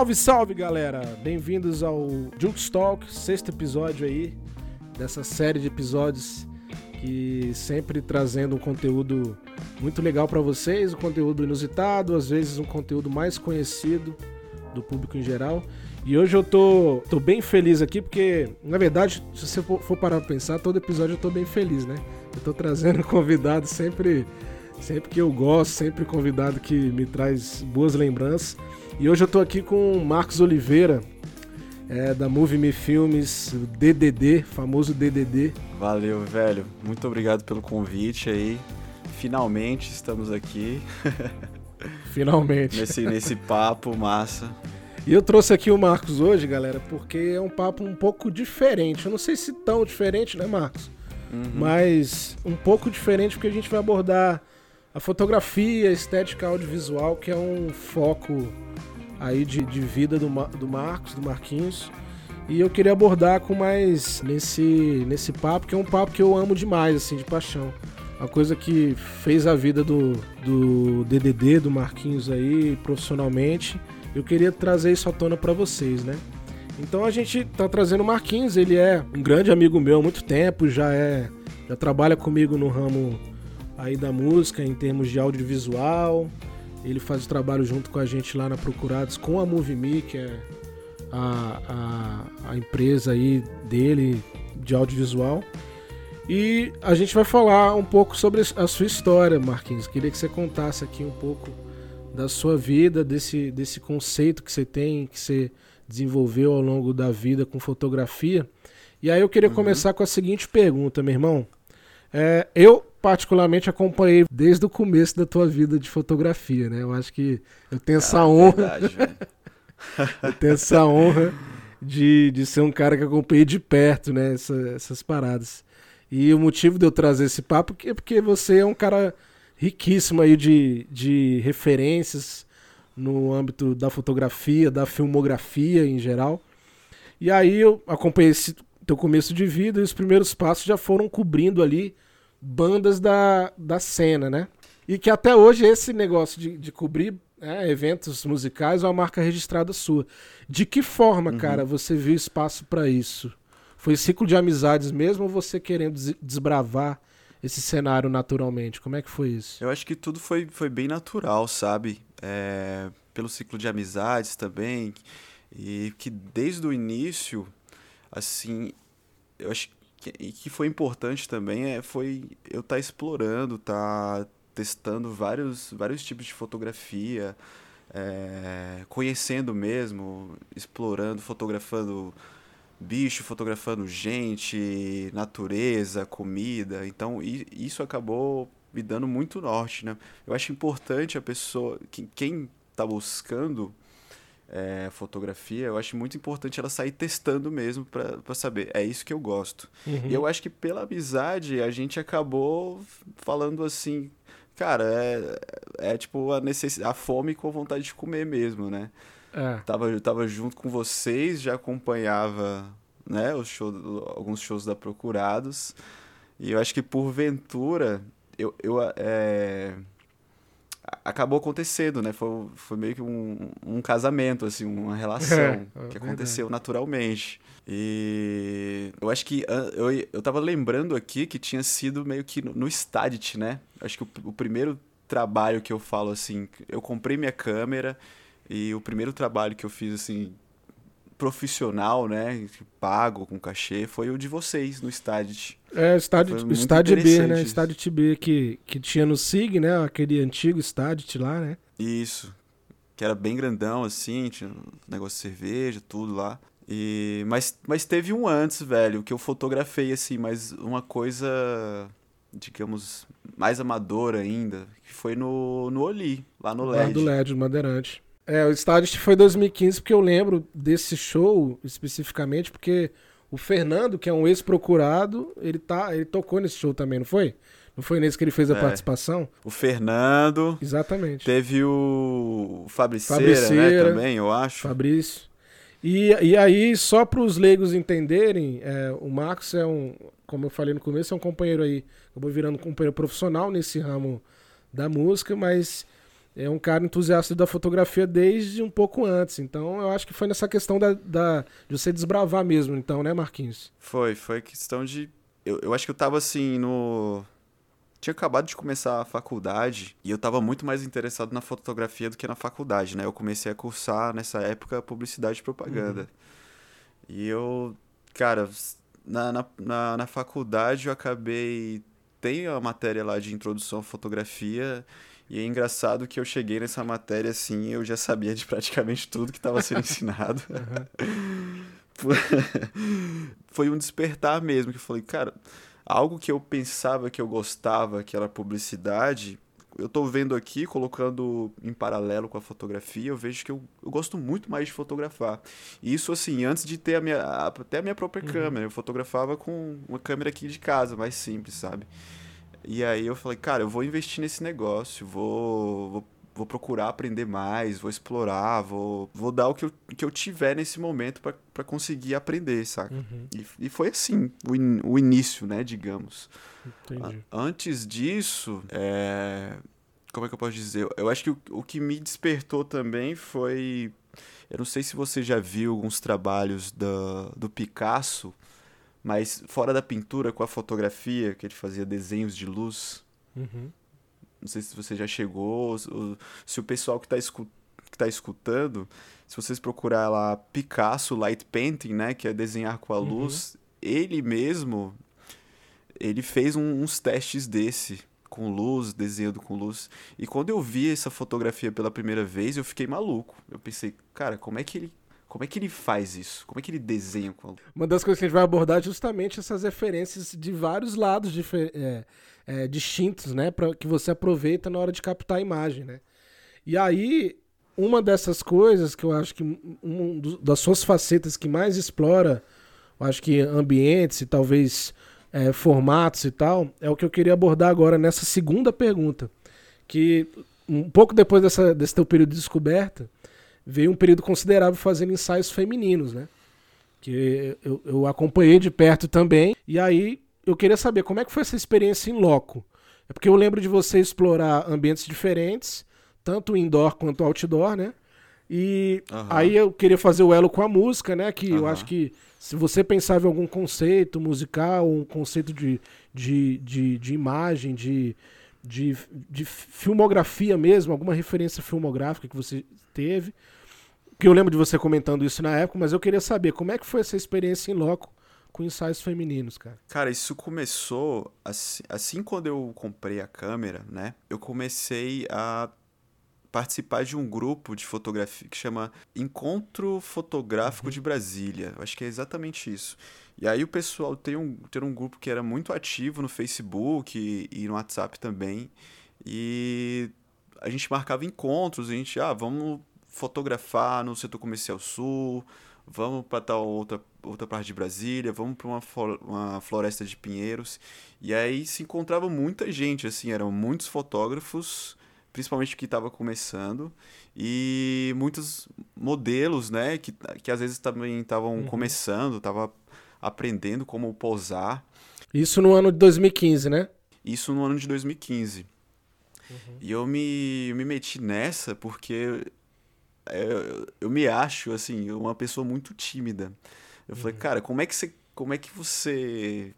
Salve, salve galera! Bem-vindos ao Jukes Talk, sexto episódio aí dessa série de episódios que sempre trazendo um conteúdo muito legal para vocês, um conteúdo inusitado, às vezes um conteúdo mais conhecido do público em geral. E hoje eu tô, tô bem feliz aqui porque, na verdade, se você for, parar pra pensar, todo episódio eu tô bem feliz, né? Eu tô trazendo convidado sempre, sempre que eu gosto, sempre convidado que me traz boas lembranças. E hoje eu tô aqui com o Marcos Oliveira, é, da Movie Me Filmes, DDD, famoso DDD. Valeu, velho. Muito obrigado pelo convite aí. Finalmente estamos aqui. Finalmente. nesse, nesse papo massa. E eu trouxe aqui o Marcos hoje, galera, porque é um papo um pouco diferente. Eu não sei se tão diferente, né, Marcos? Uhum. Mas um pouco diferente porque a gente vai abordar a fotografia, a estética audiovisual, que é um foco aí de, de vida do, do Marcos, do Marquinhos. E eu queria abordar com mais nesse, nesse papo, que é um papo que eu amo demais, assim, de paixão. Uma coisa que fez a vida do, do DDD, do Marquinhos aí, profissionalmente. Eu queria trazer isso à tona para vocês, né? Então a gente tá trazendo o Marquinhos, ele é um grande amigo meu há muito tempo, já é já trabalha comigo no ramo aí da música em termos de audiovisual, ele faz o trabalho junto com a gente lá na Procurados com a MovieMe, que é a, a, a empresa aí dele de audiovisual. E a gente vai falar um pouco sobre a sua história, Marquinhos. Queria que você contasse aqui um pouco da sua vida, desse, desse conceito que você tem, que você desenvolveu ao longo da vida com fotografia. E aí eu queria uhum. começar com a seguinte pergunta, meu irmão. É, eu particularmente acompanhei desde o começo da tua vida de fotografia, né? Eu acho que eu tenho essa ah, honra. Verdade, eu tenho essa honra de, de ser um cara que acompanhei de perto, né? Essa, essas paradas. E o motivo de eu trazer esse papo é porque você é um cara riquíssimo aí de, de referências no âmbito da fotografia, da filmografia em geral. E aí eu acompanhei esse teu começo de vida e os primeiros passos já foram cobrindo ali bandas da, da cena, né? E que até hoje esse negócio de, de cobrir é, eventos musicais é uma marca registrada sua. De que forma, uhum. cara, você viu espaço para isso? Foi ciclo de amizades mesmo ou você querendo desbravar esse cenário naturalmente? Como é que foi isso? Eu acho que tudo foi, foi bem natural, sabe? É, pelo ciclo de amizades também. E que desde o início, assim, eu acho que, que foi importante também é, foi eu estar tá explorando, tá testando vários, vários tipos de fotografia, é, conhecendo mesmo, explorando, fotografando bicho, fotografando gente, natureza, comida. Então isso acabou me dando muito norte, né? Eu acho importante a pessoa, quem está buscando é, fotografia, eu acho muito importante ela sair testando mesmo para saber, é isso que eu gosto. Uhum. E eu acho que pela amizade a gente acabou falando assim, cara, é, é tipo a necessidade, a fome com a vontade de comer mesmo, né? É. Tava, tava junto com vocês, já acompanhava né, os show, alguns shows da Procurados. E eu acho que porventura eu, eu é, acabou acontecendo, né? Foi, foi meio que um, um casamento, assim, uma relação é, é que aconteceu naturalmente. E eu acho que eu, eu tava lembrando aqui que tinha sido meio que no, no Stadit, né? Acho que o, o primeiro trabalho que eu falo assim, eu comprei minha câmera e o primeiro trabalho que eu fiz assim profissional, né, pago com cachê, foi o de vocês no Stadit. É, estádio, estádio B, né? Estádio TB que, que tinha no SIG, né? Aquele antigo estádio lá, né? Isso. Que era bem grandão, assim, tinha um negócio de cerveja, tudo lá. E, mas, mas teve um antes, velho, que eu fotografei, assim, mas uma coisa, digamos, mais amadora ainda, que foi no, no Oli, lá no LED. Lá do LED, Madeirante. É, o estádio foi 2015, porque eu lembro desse show especificamente, porque o Fernando, que é um ex-procurado, ele, tá, ele tocou nesse show também, não foi? Não foi nesse que ele fez a é. participação? O Fernando. Exatamente. Teve o Fabriceira, Fabriceira né, também, eu acho. Fabrício. E, e aí, só para os leigos entenderem, é, o Marcos é um, como eu falei no começo, é um companheiro aí, acabou virando um companheiro profissional nesse ramo da música, mas é um cara entusiasta da fotografia desde um pouco antes. Então eu acho que foi nessa questão da, da de você desbravar mesmo, então, né, Marquinhos? Foi, foi questão de. Eu, eu acho que eu tava assim no. Tinha acabado de começar a faculdade e eu tava muito mais interessado na fotografia do que na faculdade, né? Eu comecei a cursar nessa época publicidade e propaganda. Uhum. E eu, cara, na, na, na, na faculdade eu acabei. Tem a matéria lá de introdução à fotografia e é engraçado que eu cheguei nessa matéria assim, eu já sabia de praticamente tudo que estava sendo ensinado. Foi um despertar mesmo, que eu falei, cara, algo que eu pensava que eu gostava, que era publicidade, eu estou vendo aqui, colocando em paralelo com a fotografia, eu vejo que eu, eu gosto muito mais de fotografar. E isso, assim, antes de ter a minha, até a minha própria uhum. câmera. Eu fotografava com uma câmera aqui de casa, mais simples, sabe? E aí eu falei, cara, eu vou investir nesse negócio, vou, vou, vou procurar aprender mais, vou explorar, vou, vou dar o que eu, que eu tiver nesse momento para conseguir aprender, saca? Uhum. E, e foi assim, o, in, o início, né, digamos. Entendi. Antes disso, é... como é que eu posso dizer? Eu acho que o, o que me despertou também foi... Eu não sei se você já viu alguns trabalhos do, do Picasso, mas fora da pintura, com a fotografia, que ele fazia desenhos de luz. Uhum. Não sei se você já chegou, se o pessoal que está escu tá escutando, se vocês procurar lá Picasso Light Painting, né, que é desenhar com a uhum. luz, ele mesmo, ele fez um, uns testes desse, com luz, desenhando com luz. E quando eu vi essa fotografia pela primeira vez, eu fiquei maluco. Eu pensei, cara, como é que ele como é que ele faz isso? Como é que ele desenha? Uma das coisas que a gente vai abordar é justamente essas referências de vários lados é, é, distintos, né? Pra, que você aproveita na hora de captar a imagem, né? E aí, uma dessas coisas que eu acho que uma das suas facetas que mais explora, eu acho que ambientes e talvez é, formatos e tal, é o que eu queria abordar agora nessa segunda pergunta. Que um pouco depois dessa, desse teu período de descoberta, veio um período considerável fazendo ensaios femininos, né? Que eu, eu acompanhei de perto também. E aí eu queria saber como é que foi essa experiência em loco. É porque eu lembro de você explorar ambientes diferentes, tanto indoor quanto outdoor, né? E uhum. aí eu queria fazer o elo com a música, né? Que uhum. eu acho que se você pensava em algum conceito musical, um conceito de, de, de, de imagem, de, de, de filmografia mesmo, alguma referência filmográfica que você teve, que eu lembro de você comentando isso na época, mas eu queria saber como é que foi essa experiência em loco com ensaios femininos, cara. Cara, isso começou assim, assim quando eu comprei a câmera, né? Eu comecei a participar de um grupo de fotografia que chama Encontro Fotográfico uhum. de Brasília. Eu acho que é exatamente isso. E aí o pessoal tem um, tem um grupo que era muito ativo no Facebook e, e no WhatsApp também. E a gente marcava encontros, a gente, ah, vamos fotografar no setor comercial sul, vamos para tal outra, outra parte de Brasília, vamos para uma, uma floresta de pinheiros. E aí se encontrava muita gente, assim, eram muitos fotógrafos, principalmente que estava começando, e muitos modelos, né, que, que às vezes também estavam uhum. começando, estavam aprendendo como posar. Isso no ano de 2015, né? Isso no ano de 2015. Uhum. E eu me, me meti nessa porque eu, eu me acho, assim, uma pessoa muito tímida. Eu uhum. falei, cara, como é que você. Como é que você.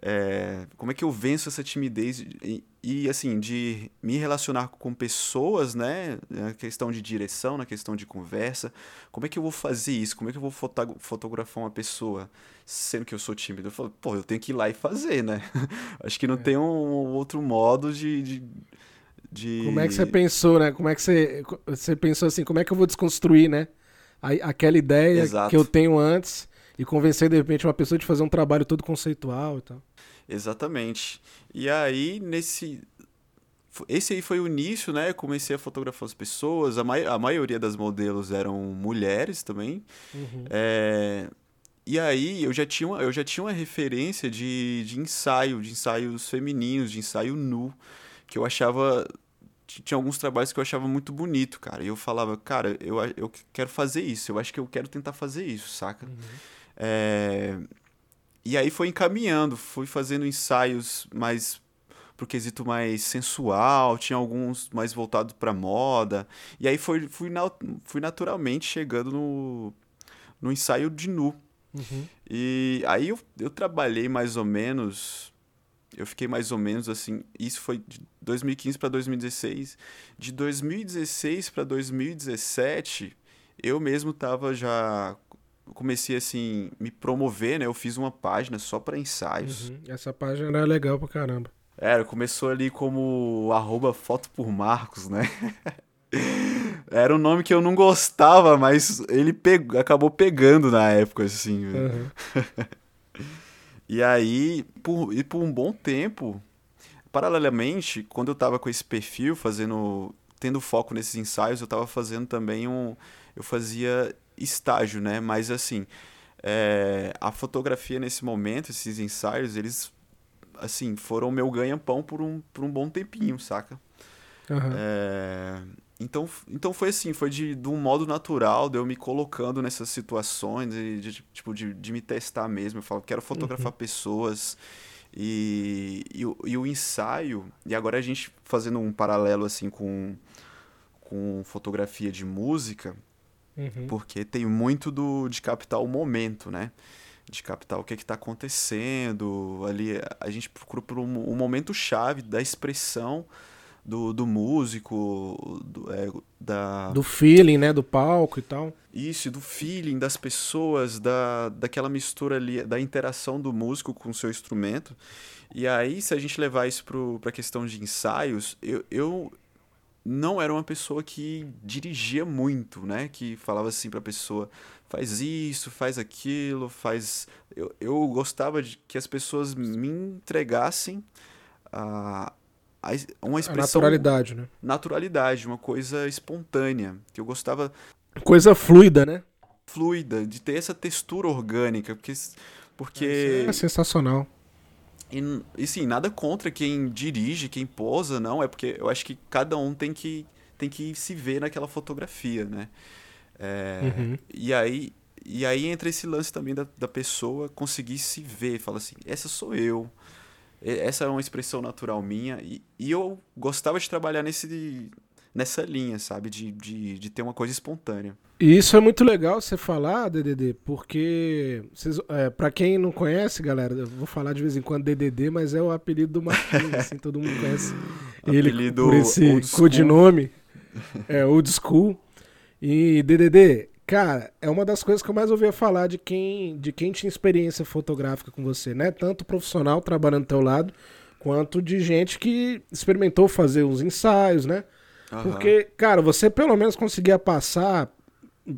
É, como é que eu venço essa timidez e, e, assim de me relacionar com pessoas né na questão de direção na questão de conversa como é que eu vou fazer isso como é que eu vou fotografar uma pessoa sendo que eu sou tímido eu falo pô eu tenho que ir lá e fazer né acho que não é. tem um outro modo de, de de... Como é que você pensou, né? Como é que você, você pensou assim, como é que eu vou desconstruir, né? A, aquela ideia Exato. que eu tenho antes e convencer, de repente, uma pessoa de fazer um trabalho todo conceitual e tal. Exatamente. E aí, nesse... Esse aí foi o início, né? Eu comecei a fotografar as pessoas. A, ma a maioria das modelos eram mulheres também. Uhum. É... E aí eu já tinha uma, eu já tinha uma referência de, de ensaio, de ensaios femininos, de ensaio nu que eu achava tinha alguns trabalhos que eu achava muito bonito, cara. E eu falava, cara, eu, eu quero fazer isso, eu acho que eu quero tentar fazer isso, saca? Uhum. É... E aí foi encaminhando, fui fazendo ensaios mais pro quesito mais sensual, tinha alguns mais voltados pra moda. E aí foi, fui, na, fui naturalmente chegando no, no ensaio de nu. Uhum. E aí eu, eu trabalhei mais ou menos. Eu fiquei mais ou menos assim. Isso foi de 2015 para 2016. De 2016 para 2017, eu mesmo tava já comecei assim me promover, né? Eu fiz uma página só para ensaios. Uhum. Essa página era legal pra caramba. Era, começou ali como arroba foto por Marcos, né? Era um nome que eu não gostava, mas ele pegou, acabou pegando na época, assim. Uhum. e aí, por, e por um bom tempo, paralelamente, quando eu tava com esse perfil, fazendo. tendo foco nesses ensaios, eu tava fazendo também um. Eu fazia estágio, né? Mas assim, é, a fotografia nesse momento, esses ensaios, eles assim, foram meu ganha-pão por um, por um bom tempinho, saca? Uhum. É, então, então foi assim, foi de, de um modo natural, de eu me colocando nessas situações, de, de tipo, de, de me testar mesmo. Eu falo, quero fotografar Uhum. pessoas. E, e, o- e o ensaio, e agora a gente fazendo um paralelo assim com, com fotografia de música, Uhum. porque tem muito do, de captar o momento, né? De captar o que está acontecendo. Ali a gente procura por um, um momento chave da expressão do, do músico, do, é, da, Do feeling, né? Do palco e tal. isso, do feeling das pessoas, da, daquela mistura ali, da interação do músico com o seu instrumento. E aí, se a gente levar isso para a questão de ensaios, eu, eu não era uma pessoa que dirigia muito, né? Que falava assim para a pessoa, faz isso, faz aquilo, faz. Eu, eu gostava de que as pessoas me entregassem a, a, uma A expressão naturalidade, né? naturalidade, uma coisa espontânea, que eu gostava Coisa fluida, né? fluida, de ter essa textura orgânica, porque porque Isso é sensacional. e, e sim, nada contra quem dirige, quem posa, não, é porque eu acho que cada um tem que tem que se ver naquela fotografia, né? É, Uhum. E aí e aí entra esse lance também da, da pessoa conseguir se ver, fala assim, essa sou eu. Essa é uma expressão natural minha e, e eu gostava de trabalhar nesse nessa linha, sabe, de, de, de ter uma coisa espontânea. E isso é muito legal você falar, DDD, porque vocês, é, para quem não conhece, galera, eu vou falar de vez em quando DDD, mas é o apelido do Marquinhos, assim, todo mundo conhece ele Apelido por esse codinome, é old school. E DDD, cara, é uma das coisas que eu mais ouvia falar de quem, de quem tinha experiência fotográfica com você, né? Tanto profissional trabalhando do teu lado, quanto de gente que experimentou fazer uns ensaios, né? Aham. Porque, cara, você pelo menos conseguia passar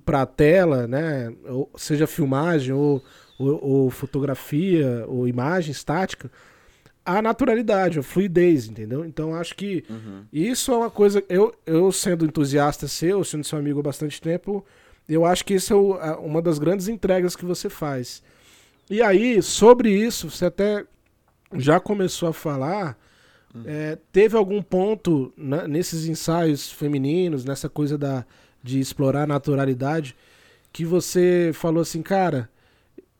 pra tela, né? Ou seja filmagem, ou, ou, ou fotografia, ou imagem estática, a naturalidade, a fluidez, entendeu? Então acho que Uhum. isso é uma coisa. Eu, eu sendo entusiasta seu, sendo seu amigo há bastante tempo, eu acho que isso é o- a- uma das grandes entregas que você faz. E aí, sobre isso, você até já começou a falar. é, teve algum ponto né, nesses ensaios femininos, nessa coisa da, de explorar a naturalidade, que você falou assim, cara,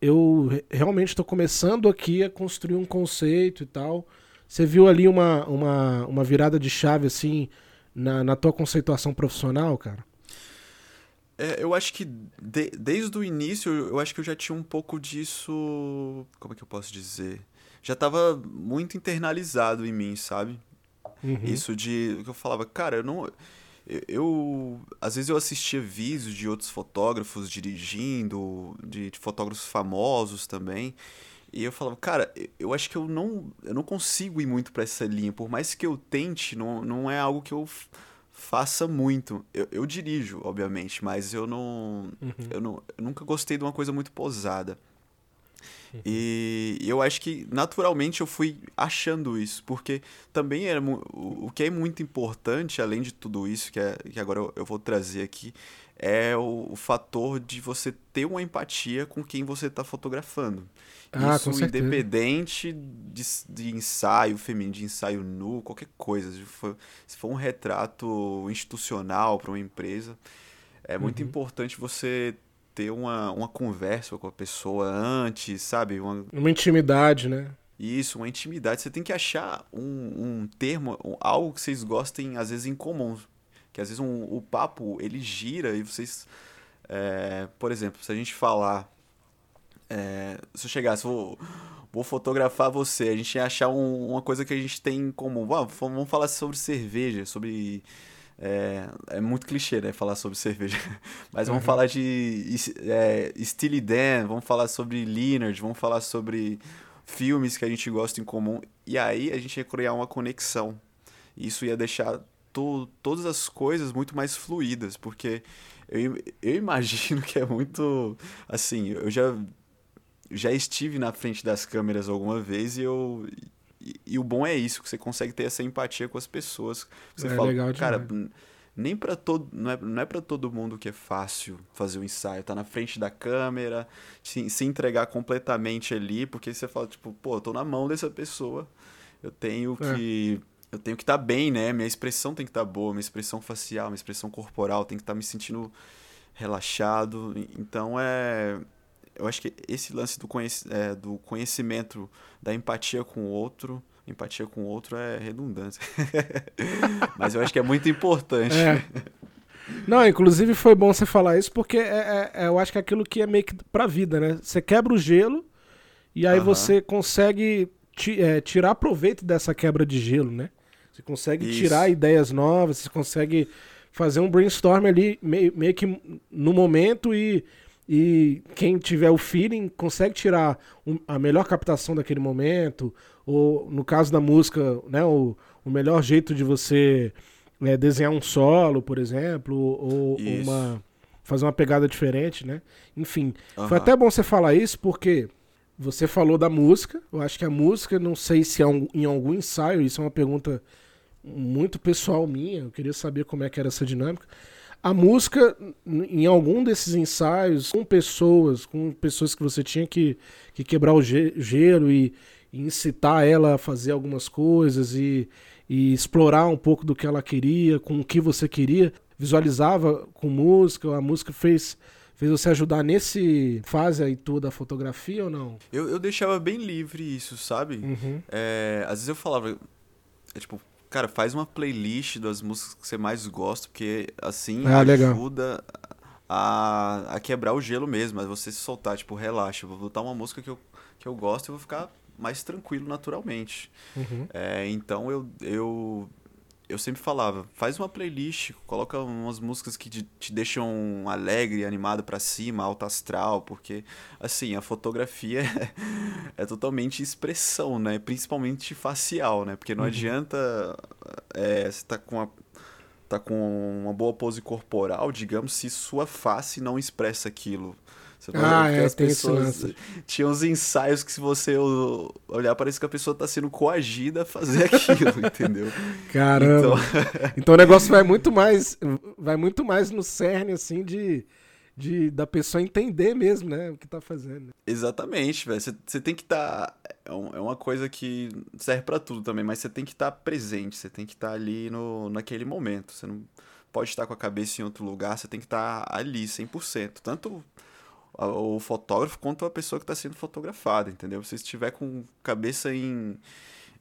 eu re- realmente estou começando aqui a construir um conceito e tal. Você viu ali uma, uma, uma virada de chave, assim, na, na tua conceituação profissional, cara? É, eu acho que de- desde o início, eu acho que eu já tinha um pouco disso. Como é que eu posso dizer? Já tava muito internalizado em mim, sabe? Uhum. Isso de. que eu falava, cara, eu não. Eu, eu- às vezes eu assistia vídeos de outros fotógrafos dirigindo, de, de fotógrafos famosos também, e eu falava, cara, eu- acho que eu não, eu não consigo ir muito pra essa linha, por mais que eu tente, não, não é algo que eu faça muito. Eu, eu dirijo, obviamente, mas eu não, Uhum. eu não, eu nunca gostei de uma coisa muito posada. E eu acho que naturalmente eu fui achando isso, porque também era o o que é muito importante, além de tudo isso que, é, que agora eu, eu vou trazer aqui, é o, o fator de você ter uma empatia com quem você está fotografando. Ah, isso independente de, de ensaio feminino, de ensaio nu, qualquer coisa. Se for, se for um retrato institucional para uma empresa, é muito Uhum. importante você ter uma, uma conversa com a pessoa antes, sabe? Uma, Uma intimidade, né? Isso, uma intimidade. Você tem que achar um, um termo, um, algo que vocês gostem, às vezes, em comum. Que às vezes um, o papo, ele gira e vocês... É, por exemplo, se a gente falar... É, se eu chegasse, vou, vou fotografar você, a gente ia achar um, uma coisa que a gente tem em comum. Vamos falar sobre cerveja, sobre... É, é, muito clichê, né? Falar sobre cerveja. Mas vamos uhum. falar de é, Steely Dan, vamos falar sobre Leonard, vamos falar sobre filmes que a gente gosta em comum. E aí a gente ia criar uma conexão. Isso ia deixar to todas as coisas muito mais fluídas, porque eu, eu imagino que é muito. Assim, eu já, já estive na frente das câmeras alguma vez e eu. E, e o bom é isso, que você consegue ter essa empatia com as pessoas. Você é fala, legal cara, nem para todo não é, não é para todo mundo que é fácil fazer o um ensaio. Tá na frente da câmera se, se entregar completamente ali porque você fala tipo pô eu tô na mão dessa pessoa. Eu tenho é. que eu tenho que estar tá bem né? Minha expressão tem que estar tá boa minha expressão facial minha expressão corporal tem que estar tá me sentindo relaxado. Então é eu acho que esse lance do, conhec é, do conhecimento da empatia com o outro empatia com o outro é redundante. Mas eu acho que é muito importante. É. Não, inclusive foi bom você falar isso, porque é, é, é, eu acho que é aquilo que é meio que pra vida, né? Você quebra o gelo e aí você consegue é, tirar proveito dessa quebra de gelo, né? Você consegue isso. tirar ideias novas, você consegue fazer um brainstorm ali meio, meio que no momento e, e quem tiver o feeling consegue tirar um, a melhor captação daquele momento, ou no caso da música, né, o, o melhor jeito de você é, desenhar um solo, por exemplo, ou, uma fazer uma pegada diferente, né? Enfim, uhum. foi até bom você falar isso porque você falou da música. Eu acho que a música, não sei se é um, em algum ensaio, isso é uma pergunta muito pessoal minha. Eu queria saber como é que era essa dinâmica. A música, em algum desses ensaios, com pessoas, com pessoas que você tinha que, que quebrar o gelo e, e incitar ela a fazer algumas coisas e, e explorar um pouco do que ela queria, com o que você queria. Visualizava com música, a música fez fez você ajudar nesse fase aí toda da fotografia ou não? Eu, eu deixava bem livre isso, sabe? Uhum. É, às vezes eu falava, é, tipo, cara, faz uma playlist das músicas que você mais gosta, porque assim ah, ajuda a, a quebrar o gelo mesmo, a você se soltar, tipo, relaxa, vou botar uma música que eu, que eu gosto e vou ficar mais tranquilo naturalmente. Uhum. É, então eu, eu, eu sempre falava, faz uma playlist, coloca umas músicas que te, te deixam alegre, animado para cima, alto astral, porque assim, a fotografia é, é, totalmente expressão, né? Principalmente facial, né? Porque não uhum. adianta é, você tá com a tá com uma boa pose corporal, digamos, se sua face não expressa aquilo. Você ah, é, as pessoas tinha uns ensaios que se você olhar parece que a pessoa está sendo coagida a fazer aquilo, entendeu? Caramba. Então... então o negócio vai muito mais vai muito mais no cerne assim de de, da pessoa entender mesmo, né, o que tá fazendo. Exatamente, velho. Você tem que estar. Tá, é, é, uma coisa que serve para tudo também, mas você tem que estar tá presente, você tem que estar tá ali no, naquele momento. Você não pode estar com a cabeça em outro lugar, você tem que estar tá ali 100%. Tanto o fotógrafo quanto a pessoa que está sendo fotografada, entendeu? Se estiver com cabeça em,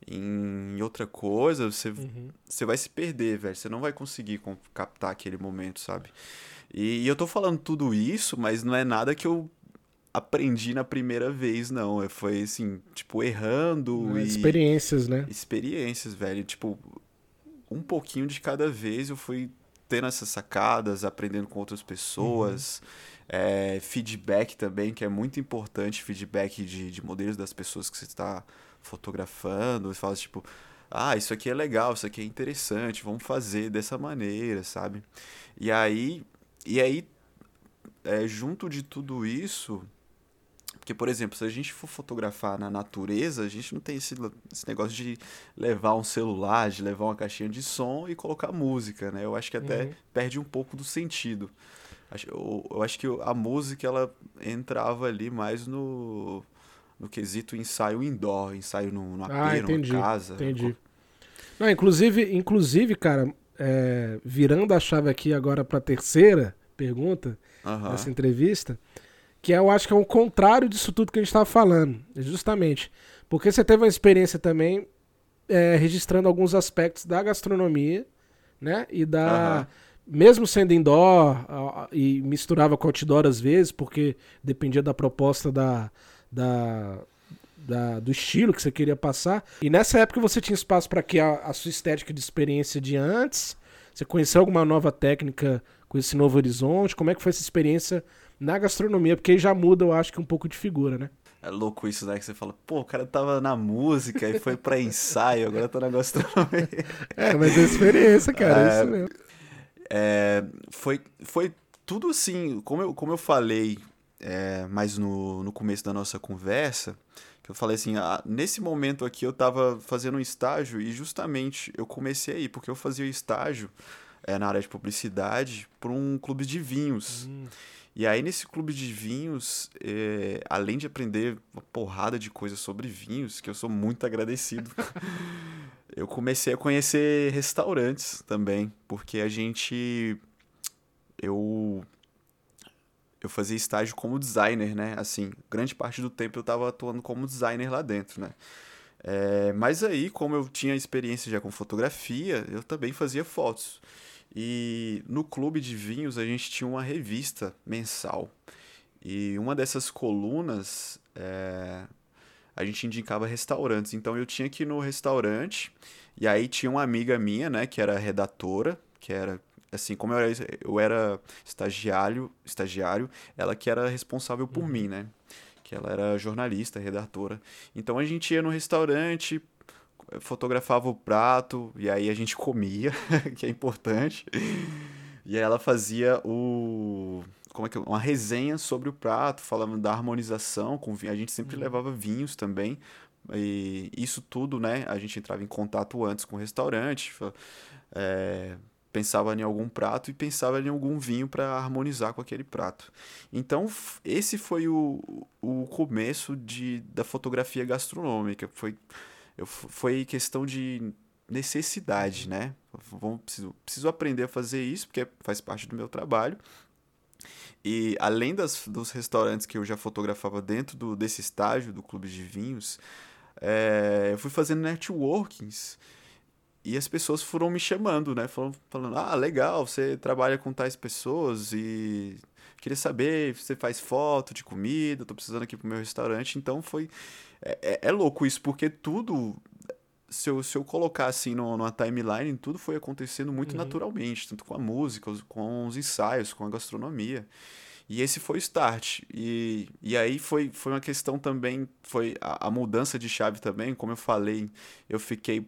em outra coisa, você, uhum. você vai se perder, velho. Você não vai conseguir captar aquele momento, sabe? E, e, eu tô falando tudo isso, mas não é nada que eu aprendi na primeira vez, não. É, foi assim, tipo, errando. É, e... Experiências, né? Experiências, velho. Tipo, um pouquinho de cada vez eu fui tendo essas sacadas, aprendendo com outras pessoas. Uhum é, feedback também, que é muito importante, feedback de, de modelos das pessoas que você está fotografando. Você fala tipo, ah, isso aqui é legal, isso aqui é interessante, vamos fazer dessa maneira, sabe? E aí, e aí é, junto de tudo isso, porque, por exemplo, se a gente for fotografar na natureza, a gente não tem esse, esse negócio de levar um celular, de levar uma caixinha de som e colocar música, né? Eu acho que até uhum. perde um pouco do sentido. Eu, eu acho que a música ela entrava ali mais no, no quesito ensaio indoor, ensaio no, no ah, apê, entendi, numa casa. Entendi. Não, inclusive, inclusive, cara, é, virando a chave aqui agora para a terceira pergunta uhum. dessa entrevista, que é, eu acho que é o contrário disso tudo que a gente estava falando. É justamente, Porque você teve uma experiência também é, registrando alguns aspectos da gastronomia, né? E da. Uhum. Mesmo sendo indoor e misturava com outdoor às vezes, porque dependia da proposta da, da, da, do estilo que você queria passar. E nessa época você tinha espaço para que a, a, sua estética de experiência de antes? Você conheceu alguma nova técnica com esse novo horizonte? Como é que foi essa experiência na gastronomia? Porque aí já muda, eu acho que um pouco de figura, né? É louco isso, né? Que você fala, pô, o cara tava na música e foi pra ensaio, agora tá na gastronomia. É, mas é experiência, cara, é, é isso mesmo. É, foi, foi tudo assim, como eu, como eu falei é, mais no, no começo da nossa conversa, que eu falei assim, ah, nesse momento aqui eu tava fazendo um estágio e justamente eu comecei aí, porque eu fazia estágio é, na área de publicidade para um clube de vinhos. Hum. E aí, nesse clube de vinhos, é, além de aprender uma porrada de coisas sobre vinhos, que eu sou muito agradecido, eu comecei a conhecer restaurantes também, porque a gente. Eu. Eu fazia estágio como designer, né? Assim, grande parte do tempo eu estava atuando como designer lá dentro, né? É, mas aí, como eu tinha experiência já com fotografia, eu também fazia fotos. E no clube de vinhos a gente tinha uma revista mensal. E uma dessas colunas é, a gente indicava restaurantes. Então eu tinha que ir no restaurante e aí tinha uma amiga minha, né, que era redatora, que era assim, como eu era, eu era estagiário, estagiário, ela que era responsável por uhum. mim, né? Que ela era jornalista, redatora. Então a gente ia no restaurante, fotografava o prato e aí a gente comia, que é importante. E aí ela fazia o como é que uma resenha sobre o prato, falando da harmonização com vinho. A gente sempre uhum. levava vinhos também. E isso tudo, né? A gente entrava em contato antes com o restaurante, é, pensava em algum prato e pensava em algum vinho para harmonizar com aquele prato. Então, esse foi o, o começo de, da fotografia gastronômica. Foi eu, foi questão de necessidade, né? Vamos, preciso, preciso aprender a fazer isso, porque faz parte do meu trabalho. E além das, dos restaurantes que eu já fotografava dentro do, desse estágio do Clube de Vinhos, é, eu fui fazendo networkings e as pessoas foram me chamando, né? Falando, falando, ah, legal, você trabalha com tais pessoas e queria saber, você faz foto de comida, tô precisando aqui pro meu restaurante. Então foi é, é, é, louco isso, porque tudo. Se eu, se eu colocar assim no, numa timeline, tudo foi acontecendo muito uhum. naturalmente, tanto com a música, com os ensaios, com a gastronomia. E esse foi o start. E, e aí foi, foi uma questão também, foi a, a, mudança de chave também, como eu falei, eu fiquei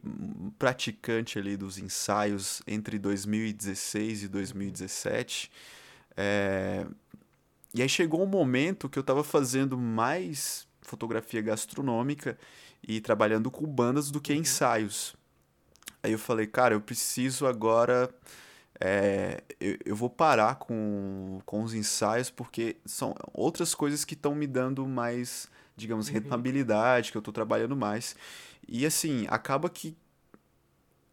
praticante ali dos ensaios entre 2016 e 2017. É, e aí chegou um momento que eu estava fazendo mais fotografia gastronômica e trabalhando com bandas do que uhum. ensaios. Aí eu falei, cara, eu preciso agora. É, eu, eu vou parar com, com os ensaios porque são outras coisas que estão me dando mais, digamos, uhum. rentabilidade, que eu estou trabalhando mais. E assim, acaba que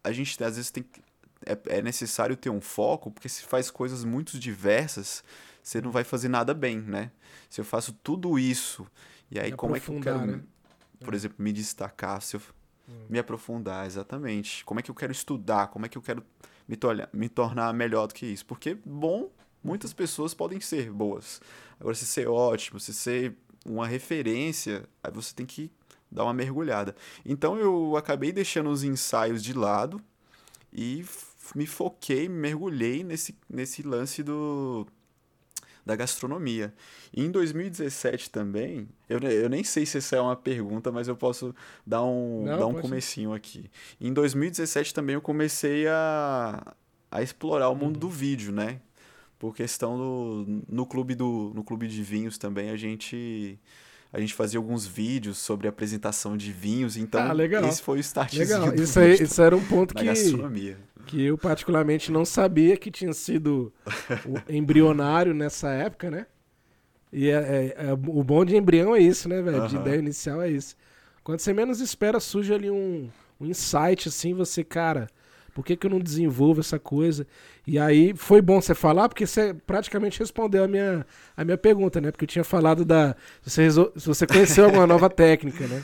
a gente às vezes tem é, é necessário ter um foco, porque se faz coisas muito diversas, você não vai fazer nada bem, né? Se eu faço tudo isso e aí, como é que eu quero, né? Por exemplo, me destacar, se eu me aprofundar, exatamente? Como é que eu quero estudar? Como é que eu quero me, tornar, me tornar melhor do que isso? Porque, bom, muitas pessoas podem ser boas. Agora, se ser ótimo, se ser uma referência, aí você tem que dar uma mergulhada. Então, eu acabei deixando os ensaios de lado e me foquei, mergulhei nesse, nesse lance do da gastronomia. E em 2017 também, eu, eu nem sei se essa é uma pergunta, mas eu posso dar um, Não, dar um comecinho aqui. Em 2017 também eu comecei a, a explorar o mundo uhum. do vídeo, né? Por questão do no clube do no clube de vinhos também a gente a gente fazia alguns vídeos sobre apresentação de vinhos, então ah, legal. esse foi o start Legal, isso, aí, isso era um ponto que, gastronomia que eu particularmente não sabia que tinha sido embrionário nessa época, né? E é, é, é, o bom de embrião é isso, né, velho? De ideia inicial é isso. Quando você menos espera, surge ali um, um insight, assim, você, cara, por que, que eu não desenvolvo essa coisa? E aí foi bom você falar, porque você praticamente respondeu a minha, a minha pergunta, né? Porque eu tinha falado da. Se você, resol... se você conheceu alguma nova técnica, né?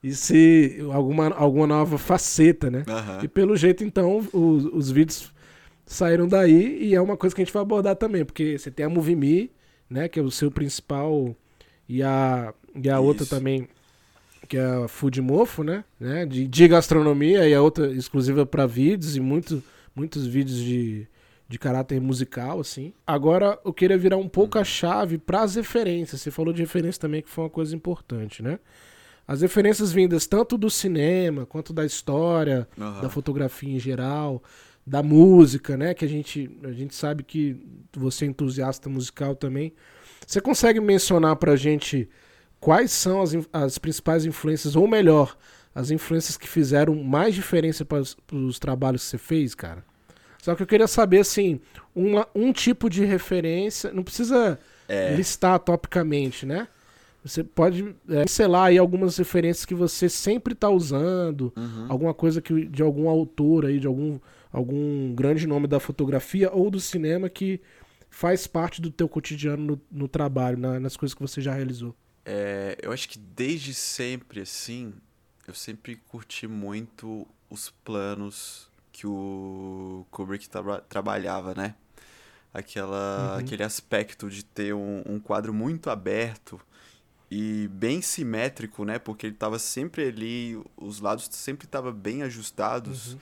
e se alguma, alguma nova faceta, né? Aham. E pelo jeito, então, os, os vídeos saíram daí e é uma coisa que a gente vai abordar também, porque você tem a MovieMe, né, que é o seu principal, e a, e a outra também, que é a Food Mofo, né, né, de, de gastronomia, e a outra exclusiva para vídeos e muito, muitos vídeos de, de caráter musical, assim. Agora, eu queria virar um pouco a chave para as referências. Você falou de referência também, que foi uma coisa importante, né? As referências vindas tanto do cinema, quanto da história, Aham. da fotografia em geral, da música, né? Que a gente, a gente sabe que você é entusiasta musical também. Você consegue mencionar pra gente quais são as, as principais influências, ou melhor, as influências que fizeram mais diferença para os trabalhos que você fez, cara? Só que eu queria saber, assim, uma, um tipo de referência, não precisa É. listar topicamente, né? Você pode é, pincelar aí algumas referências que você sempre tá usando, Uhum. alguma coisa que de algum autor aí, de algum, algum grande nome da fotografia ou do cinema que faz parte do teu cotidiano no, no trabalho, na- nas coisas que você já realizou. É, eu acho que desde sempre, assim, eu sempre curti muito os planos que o Kubrick traba- trabalhava, né? Aquela, Uhum. Aquele aspecto de ter um, um quadro muito aberto e bem simétrico, né? Porque ele tava sempre ali, os lados sempre estavam bem ajustados. Uhum.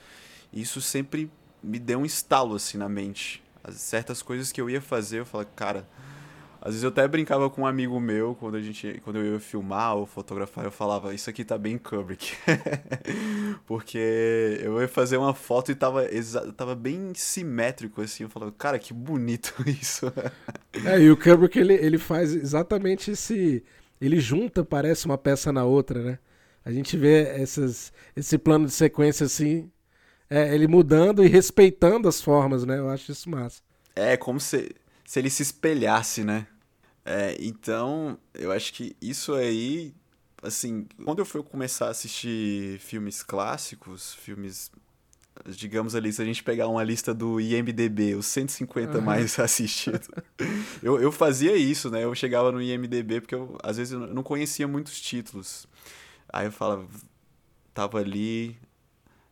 E isso sempre me deu um estalo, assim, na mente. As certas coisas que eu ia fazer, eu falava, cara... Às vezes eu até brincava com um amigo meu, quando, a gente, quando eu ia filmar ou fotografar, eu falava, isso aqui tá bem Kubrick. Porque eu ia fazer uma foto e tava, tava bem simétrico, assim. Eu falava, cara, que bonito isso. É, e o Kubrick, ele, ele faz exatamente esse... Ele junta, parece, uma peça na outra, né? A gente vê essas, esse plano de sequência, assim, é, ele mudando e respeitando as formas, né? Eu acho isso massa. É como se, se ele se espelhasse, né? É, então, eu acho que isso aí, assim, quando eu fui começar a assistir filmes clássicos, filmes, digamos ali, se a gente pegar uma lista do IMDB, os 150 Aham. mais assistidos, eu, eu fazia isso, né? Eu chegava no IMDB porque eu, às vezes eu não conhecia muitos títulos. Aí eu falava, tava ali,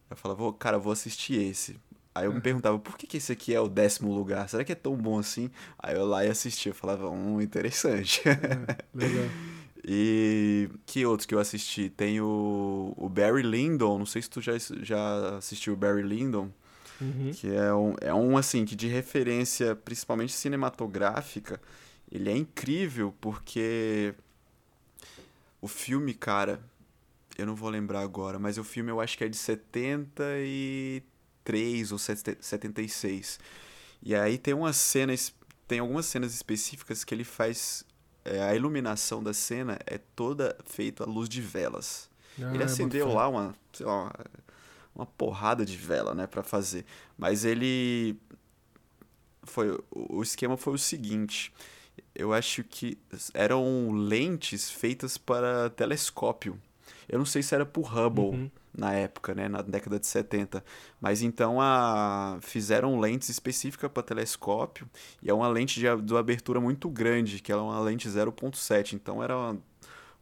eu falava, "Vou- cara, vou assistir esse. Aí eu me perguntava, por que, que esse aqui é o décimo lugar? Será que é tão bom assim? Aí eu lá e assistia, eu falava, hum, interessante. É, legal. e que outros que eu assisti? Tem o, o Barry Lyndon, não sei se tu já, já assistiu o Barry Lyndon, Uhum. que é um, é um, assim, que de referência, principalmente cinematográfica, ele é incrível porque o filme, cara, eu não vou lembrar agora, mas o filme eu acho que é de 73 ou 76. E aí tem umas cenas, tem algumas cenas específicas que ele faz é, a iluminação da cena é toda feita à luz de velas. Ah, ele acendeu lá uma, sei lá, uma, uma porrada de vela, né, para fazer. Mas ele foi o o esquema foi o seguinte, eu acho que eram lentes feitas para telescópio. Eu não sei se era por Hubble Uhum. Na época, né, na década de 70, mas então a fizeram lentes específicas para telescópio e é uma lente de, de abertura muito grande, que ela é uma lente 0.7, então era uma,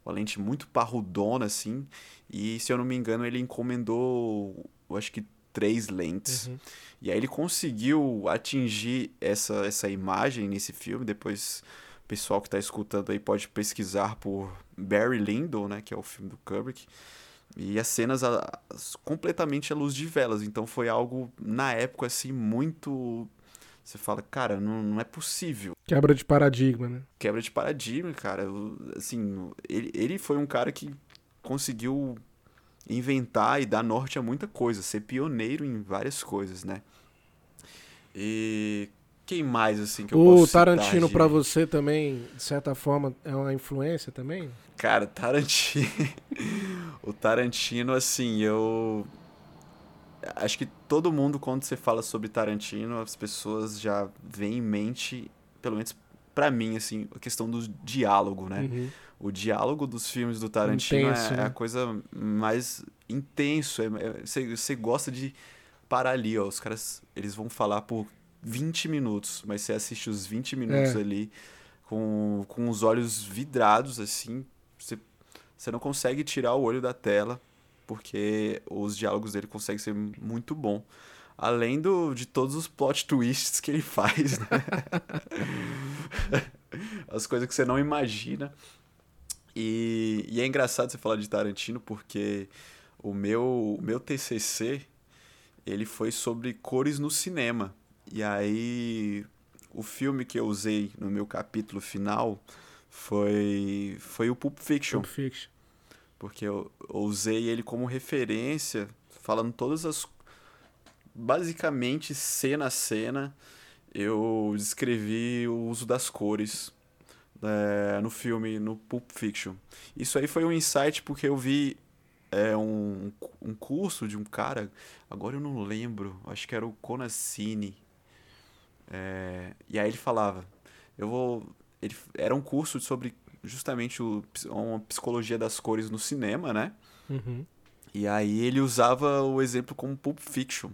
uma lente muito parrudona assim, e se eu não me engano ele encomendou, eu acho que três lentes. Uhum. E aí ele conseguiu atingir essa, essa imagem nesse filme. Depois o pessoal que está escutando aí pode pesquisar por Barry Lyndon, né, que é o filme do Kubrick. E as cenas a- as- completamente à luz de velas. Então foi algo, na época, assim, muito. Você fala, cara, não, não é possível. Quebra de paradigma, né? Quebra de paradigma, cara. Assim, ele, ele foi um cara que conseguiu inventar e dar norte a muita coisa, ser pioneiro em várias coisas, né? E quem mais, assim, que eu O posso citar Tarantino de- pra você também, de certa forma, é uma influência também? Cara, Tarantino. o Tarantino, assim, eu. Acho que todo mundo, quando você fala sobre Tarantino, as pessoas já vêm em mente, pelo menos pra mim, assim, a questão do diálogo, né? Uhum. O diálogo dos filmes do Tarantino Intenso, é, é né? a coisa mais intenso. é- é- Você você gosta de parar ali, ó. Os caras, eles vão falar por 20 minutos, mas você assiste os 20 minutos É. ali com, com os olhos vidrados, assim. Você você não consegue tirar o olho da tela, porque os diálogos dele conseguem ser muito bom. Além do, de todos os plot twists que ele faz, né? As coisas que você não imagina. E, e, é engraçado você falar de Tarantino, porque o meu, o meu TCC, ele foi sobre cores no cinema. E aí, o filme que eu usei no meu capítulo final foi, foi o Pulp Fiction. Pulp Fiction. Porque eu, eu usei ele como referência, falando todas as basicamente, cena a cena, eu descrevi o uso das cores é, no filme, no Pulp Fiction. Isso aí foi um insight porque eu vi é, um, um curso de um cara, agora eu não lembro, acho que era o Conacini. É, e aí ele falava, eu vou. Ele, era um curso sobre justamente o, uma psicologia das cores no cinema, né? Uhum. E aí ele usava o exemplo como Pulp Fiction.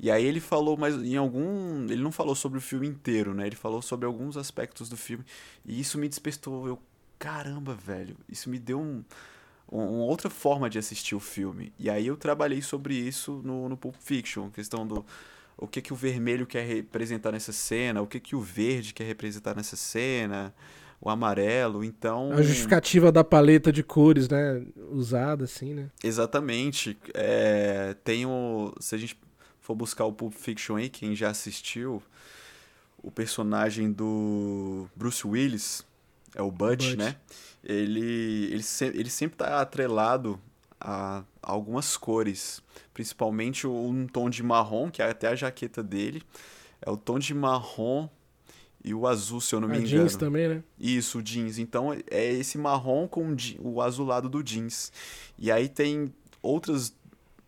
E aí ele falou, mas em algum. Ele não falou sobre o filme inteiro, né? Ele falou sobre alguns aspectos do filme. E isso me despertou. Eu, caramba, velho. Isso me deu um, uma outra forma de assistir o filme. E aí eu trabalhei sobre isso no, no Pulp Fiction. Questão do. O que, que o vermelho quer representar nessa cena, o que, que o verde quer representar nessa cena o amarelo, então... A justificativa da paleta de cores, né, usada assim, né? Exatamente. É, tem o... Se a gente for buscar o Pulp Fiction aí, quem já assistiu, o personagem do Bruce Willis, é o Butch, Butch. né? Ele, ele, se, ele sempre tá atrelado a algumas cores, principalmente um tom de marrom, que é até a jaqueta dele, é o tom de marrom e o azul, se eu não me a engano. jeans também, né? Isso, o jeans. Então é esse marrom com o azulado do jeans. E aí tem outras,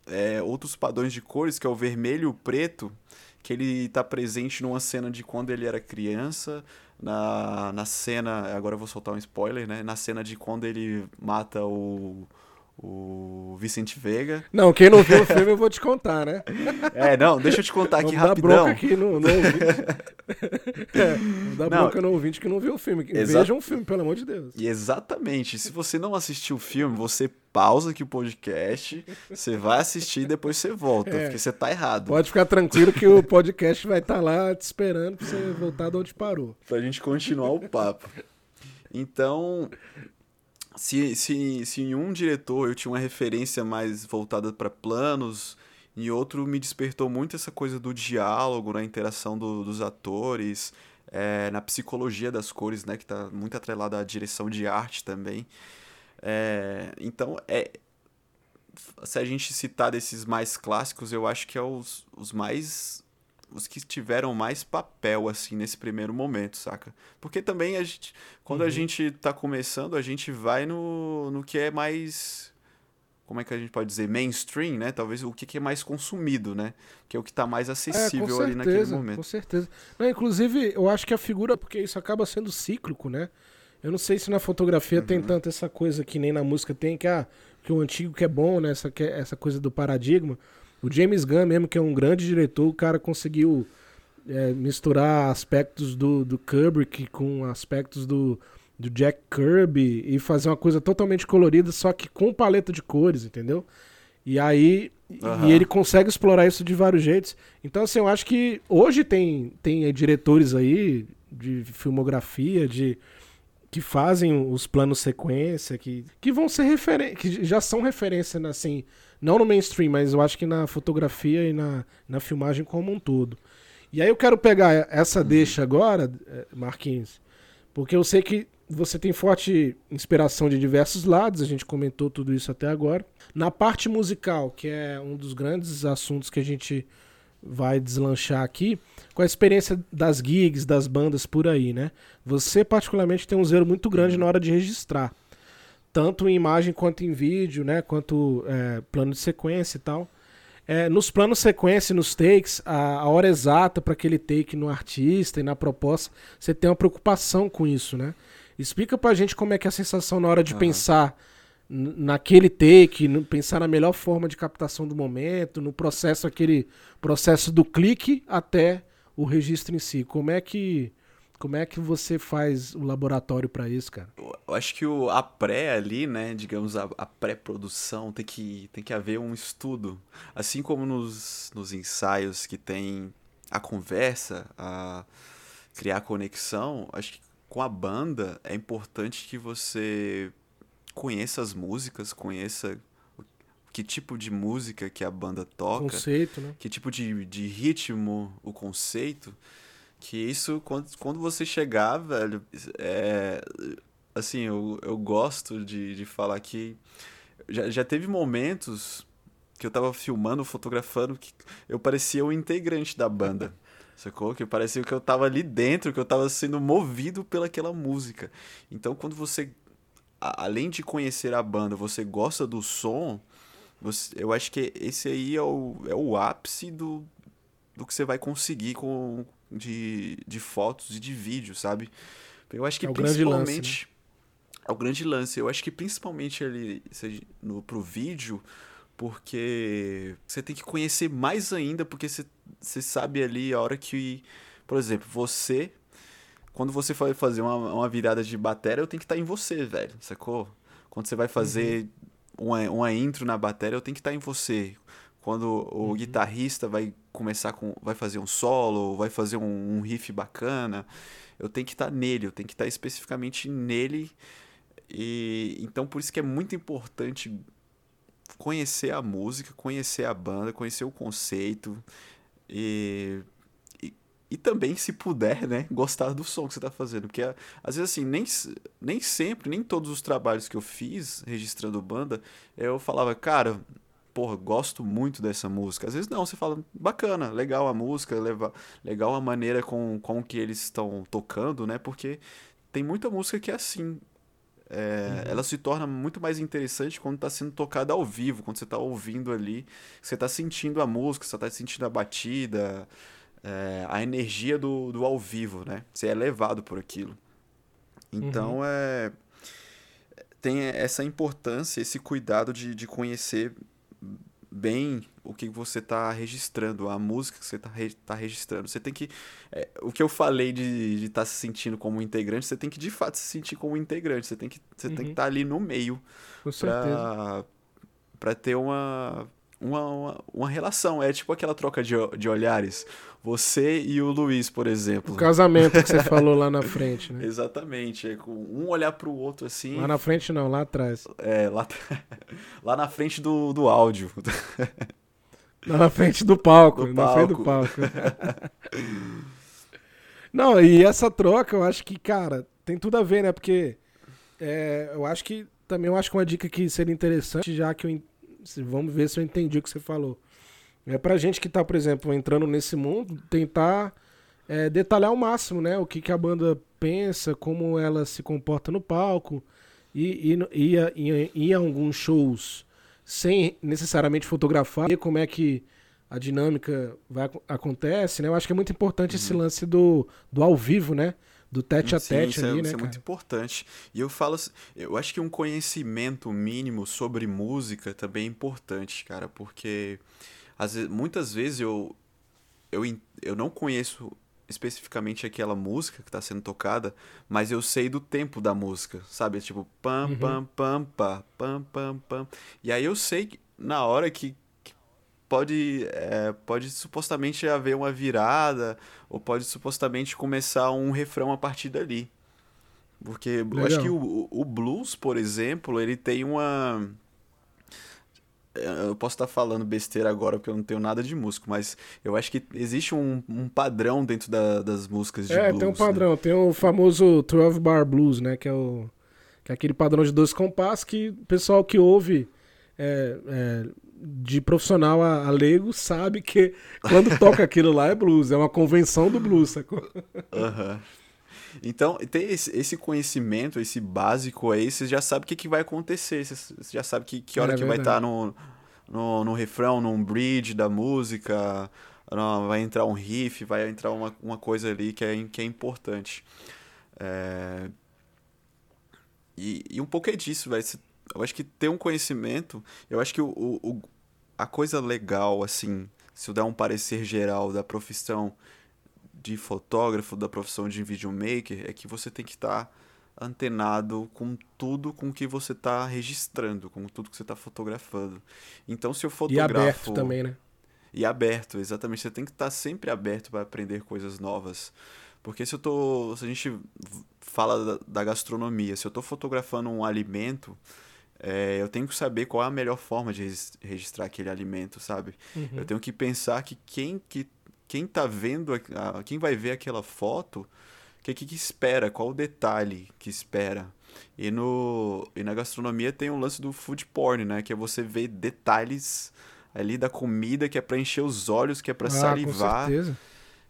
é, outros padrões de cores, que é o vermelho e o preto, que ele está presente numa cena de quando ele era criança, na, na cena, agora eu vou soltar um spoiler, né? Na cena de quando ele mata o o Vicente Veiga. Não, quem não viu o filme eu vou te contar, né? É, não, deixa eu te contar aqui Vamos rapidão. Dar bronca aqui no, no ouvinte. é, dar não, bronca no ouvinte que não viu o filme. Exa... Veja um filme, pelo amor de Deus. E exatamente. Se você não assistiu o filme, você pausa aqui o podcast, você vai assistir e depois você volta, é, porque você tá errado. Pode ficar tranquilo que o podcast vai estar tá lá te esperando pra você voltar de onde parou. Pra gente continuar o papo. Então, se, se, se em um diretor eu tinha uma referência mais voltada para planos, em outro me despertou muito essa coisa do diálogo, na interação do, dos atores, é, na psicologia das cores, né, que está muito atrelada à direção de arte também. É, então, é, se a gente citar desses mais clássicos, eu acho que é os, os mais os que tiveram mais papel, assim, nesse primeiro momento, saca? Porque também a gente, quando uhum. a gente tá começando, a gente vai no, no que é mais. Como é que a gente pode dizer? Mainstream, né? Talvez o que, é mais consumido, né? Que é o que tá mais acessível é, certeza, ali naquele momento. Com certeza. Não, inclusive, eu acho que a figura, porque isso acaba sendo cíclico, né? Eu não sei se na fotografia uhum. tem tanto essa coisa que nem na música tem, que, ah, que o antigo que é bom, né? Essa, que é, essa coisa do paradigma. O James Gunn mesmo, que é um grande diretor, o cara conseguiu é, misturar aspectos do, do Kubrick com aspectos do, do Jack Kirby e fazer uma coisa totalmente colorida, só que com paleta de cores, entendeu? E aí uhum. e ele consegue explorar isso de vários jeitos. Então, assim, eu acho que hoje tem, tem diretores aí de filmografia, de que fazem os planos sequência, que, que vão ser referência, que já são referência, assim, não no mainstream, mas eu acho que na fotografia e na, na filmagem como um todo. E aí eu quero pegar essa uhum. deixa agora, eh, Marquinhos, porque eu sei que você tem forte inspiração de diversos lados, a gente comentou tudo isso até agora. Na parte musical, que é um dos grandes assuntos que a gente vai deslanchar aqui, com a experiência das gigs, das bandas por aí, né? Você particularmente tem um zelo muito grande uhum. na hora de registrar tanto em imagem quanto em vídeo, né? Quanto é, plano de sequência e tal. É, nos planos sequência, nos takes, a, a hora exata para aquele take no artista e na proposta, você tem uma preocupação com isso, né? Explica pra gente como é que é a sensação na hora de uhum. pensar naquele take, pensar na melhor forma de captação do momento, no processo, aquele processo do clique até o registro em si. Como é que Como é que você faz o laboratório para isso, cara? Eu acho que o, a pré ali, né, digamos, a, a pré-produção, tem que, tem que haver um estudo. Assim como nos, nos ensaios que tem a conversa, a criar conexão, acho que com a banda é importante que você conheça as músicas, conheça que tipo de música que a banda toca, conceito, né? que tipo de, de ritmo, o conceito, que isso, quando, quando você chegar, velho, é, assim, eu, eu gosto de, de falar que já, já teve momentos que eu tava filmando, fotografando, que eu parecia um integrante da banda. Sacou? Que parecia que eu tava ali dentro, que eu tava sendo movido pelaquela música. Então, quando você, além de conhecer a banda, você gosta do som, você, eu acho que esse aí é o, é o ápice do, do que você vai conseguir com, de, de fotos e de vídeo, sabe? Eu acho que é principalmente. Lance, né? É o grande lance. Eu acho que principalmente ali no, pro vídeo, porque você tem que conhecer mais ainda, porque você, você sabe ali a hora que. Por exemplo, você. Quando você vai fazer uma, uma virada de bateria, eu tenho que estar em você, velho, sacou? Quando você vai fazer uhum uma, uma intro na bateria, eu tenho que estar em você. Quando o uhum. guitarrista vai começar com. vai fazer um solo, vai fazer um, um riff bacana, eu tenho que estar nele, eu tenho que estar especificamente nele. E então por isso que é muito importante conhecer a música, conhecer a banda, conhecer o conceito e e também, se puder, né, gostar do som que você está fazendo. Porque, às vezes, assim, nem, nem sempre, nem todos os trabalhos que eu fiz registrando banda, eu falava, cara, porra, gosto muito dessa música. Às vezes não, você fala, bacana, legal a música, legal a maneira com, com que eles estão tocando, né? Porque tem muita música que é assim. É, uhum. Ela se torna muito mais interessante quando está sendo tocada ao vivo, quando você está ouvindo ali, você está sentindo a música, você está sentindo a batida, é, a energia do, do ao vivo, né? Você é levado por aquilo. Então uhum. é tem essa importância, esse cuidado de, de conhecer bem o que você está registrando, a música que você está tá registrando. Você tem que. É, o que eu falei de estar tá se sentindo como integrante, você tem que de fato se sentir como integrante. Você tem que estar uhum. tá ali no meio. Com certeza. Para ter uma, uma, uma, uma, relação. É tipo aquela troca de, de olhares. Você e o Luiz, por exemplo. O casamento que você falou lá na frente, né? Exatamente. É com um olhar pro outro assim. Lá na frente não, lá atrás. É, lá, lá na frente do, do áudio. Lá na frente do palco. Do na frente do palco. não, e essa troca eu acho que, cara, tem tudo a ver, né? Porque é, eu acho que. Também eu acho que uma dica que seria interessante, já que eu. Vamos ver se eu entendi o que você falou é pra gente que tá, por exemplo, entrando nesse mundo, tentar é, detalhar ao máximo, né? O que, que a banda pensa, como ela se comporta no palco. E, e, ia alguns shows sem necessariamente fotografar, ver como é que a dinâmica vai, acontece, né? Eu acho que é muito importante uhum. esse lance do, do ao vivo, né? Do tete a tete Sim, ali, é, né? Isso é muito importante. E eu falo, eu acho que um conhecimento mínimo sobre música também é importante, cara, porque às vezes, muitas vezes eu, eu, eu não conheço especificamente aquela música que está sendo tocada, mas eu sei do tempo da música, sabe? Tipo, pam, uhum. pam, pam, pam, pam, pam, pam. E aí eu sei que, na hora que pode, é, pode supostamente haver uma virada, ou pode supostamente começar um refrão a partir dali. Porque Legal. eu acho que o, o blues, por exemplo, ele tem uma eu posso estar falando besteira agora porque eu não tenho nada de músico, mas eu acho que existe um, um padrão dentro da, das músicas de é, blues. É, tem um padrão. Né? Tem o famoso 12 bar blues, né? Que é, o, que é aquele padrão de dois compassos que o pessoal que ouve é, é, de profissional a, a, leigo sabe que quando toca aquilo lá é blues. É uma convenção do blues, sacou? Uhum. Então, tem esse, conhecimento, esse básico aí, você já sabe o que, que vai acontecer. Você, já sabe que, que hora é que vai estar tá no, no, no refrão, num bridge da música, vai entrar um riff, vai entrar uma, uma coisa ali que é, que é importante. É... E, e um pouco é disso, vai Eu acho que ter um conhecimento, eu acho que o, o, a coisa legal, assim, se eu der um parecer geral da profissão de fotógrafo, da profissão de videomaker, é que você tem que estar tá antenado com tudo com que você está registrando, com tudo que você está fotografando. Então, se eu fotografo... E aberto também, né? E aberto, exatamente. Você tem que estar tá sempre aberto para aprender coisas novas. Porque se eu tô. Se a gente fala da, da gastronomia, se eu estou fotografando um alimento, é, eu tenho que saber qual é a melhor forma de registrar aquele alimento, sabe? Uhum. Eu tenho que pensar que quem que quem tá vendo, a, quem vai ver aquela foto, o que, que, que espera, qual o detalhe que espera. E, no, e na gastronomia tem o lance do food porn, né? Que é você ver detalhes ali da comida que é pra encher os olhos, que é pra ah, salivar. Com certeza.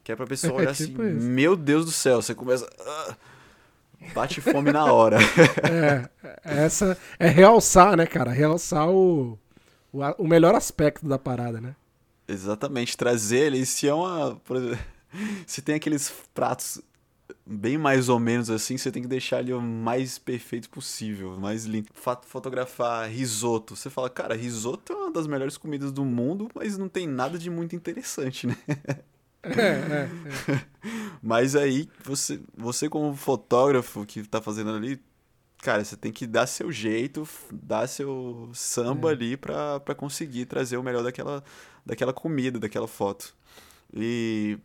Que é pra pessoa olhar é tipo assim, isso. meu Deus do céu, você começa. Uh, bate fome na hora. é, essa é realçar, né, cara? Realçar o, o, o melhor aspecto da parada, né? Exatamente, trazer ele, se é uma. Exemplo, se tem aqueles pratos bem mais ou menos assim, você tem que deixar ele o mais perfeito possível, mais lindo. Fotografar risoto. Você fala, cara, risoto é uma das melhores comidas do mundo, mas não tem nada de muito interessante, né? É, é, é. Mas aí, você, você como fotógrafo que tá fazendo ali, cara, você tem que dar seu jeito, dar seu samba ali pra, pra conseguir trazer o melhor daquela, daquela comida, daquela foto. E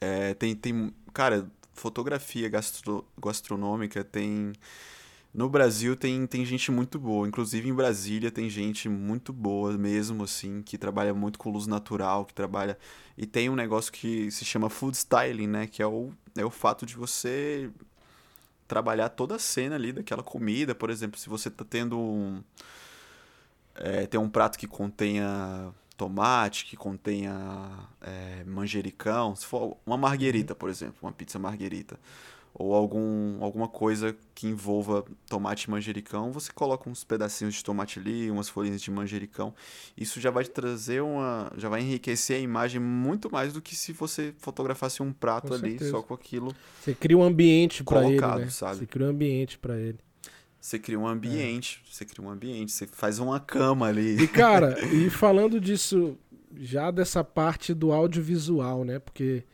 é, tem, tem, cara, fotografia gastro, gastronômica tem no Brasil tem, tem gente muito boa, inclusive em Brasília tem gente muito boa mesmo, assim, que trabalha muito com luz natural, que trabalha. E tem um negócio que se chama food styling, né? Que é o, é o fato de você trabalhar toda a cena ali daquela comida. Por exemplo, se você tá tendo um. É, tem um prato que contenha tomate, que contenha é, manjericão, se for uma marguerita, por exemplo, uma pizza marguerita ou algum, alguma coisa que envolva tomate e manjericão, você coloca uns pedacinhos de tomate ali, umas folhinhas de manjericão. Isso já vai trazer uma. já vai enriquecer a imagem muito mais do que se você fotografasse um prato com ali certeza. só com aquilo. Você cria um ambiente para ele. Né? Sabe? Você cria um ambiente para ele. Você cria um ambiente, é. você cria um ambiente, você faz uma cama ali. E cara, e falando disso, já dessa parte do audiovisual, né? Porque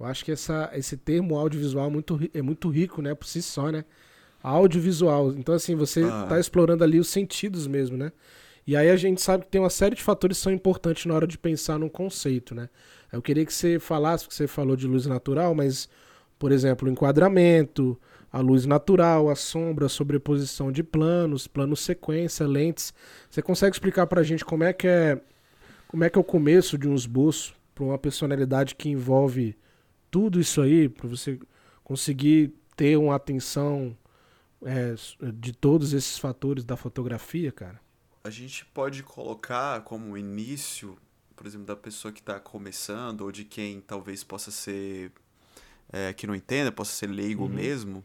eu acho que essa, esse termo audiovisual é muito, é muito rico, né? Por si só, né? Audiovisual. Então, assim, você está ah. explorando ali os sentidos mesmo, né? E aí a gente sabe que tem uma série de fatores que são importantes na hora de pensar num conceito, né? Eu queria que você falasse, porque você falou de luz natural, mas, por exemplo, o enquadramento, a luz natural, a sombra, a sobreposição de planos, plano sequência, lentes. Você consegue explicar pra gente como é que é, como é que é o começo de um esboço para uma personalidade que envolve tudo isso aí, para você conseguir ter uma atenção é, de todos esses fatores da fotografia, cara? A gente pode colocar como início, por exemplo, da pessoa que está começando, ou de quem talvez possa ser. É, que não entenda, possa ser leigo uhum. mesmo.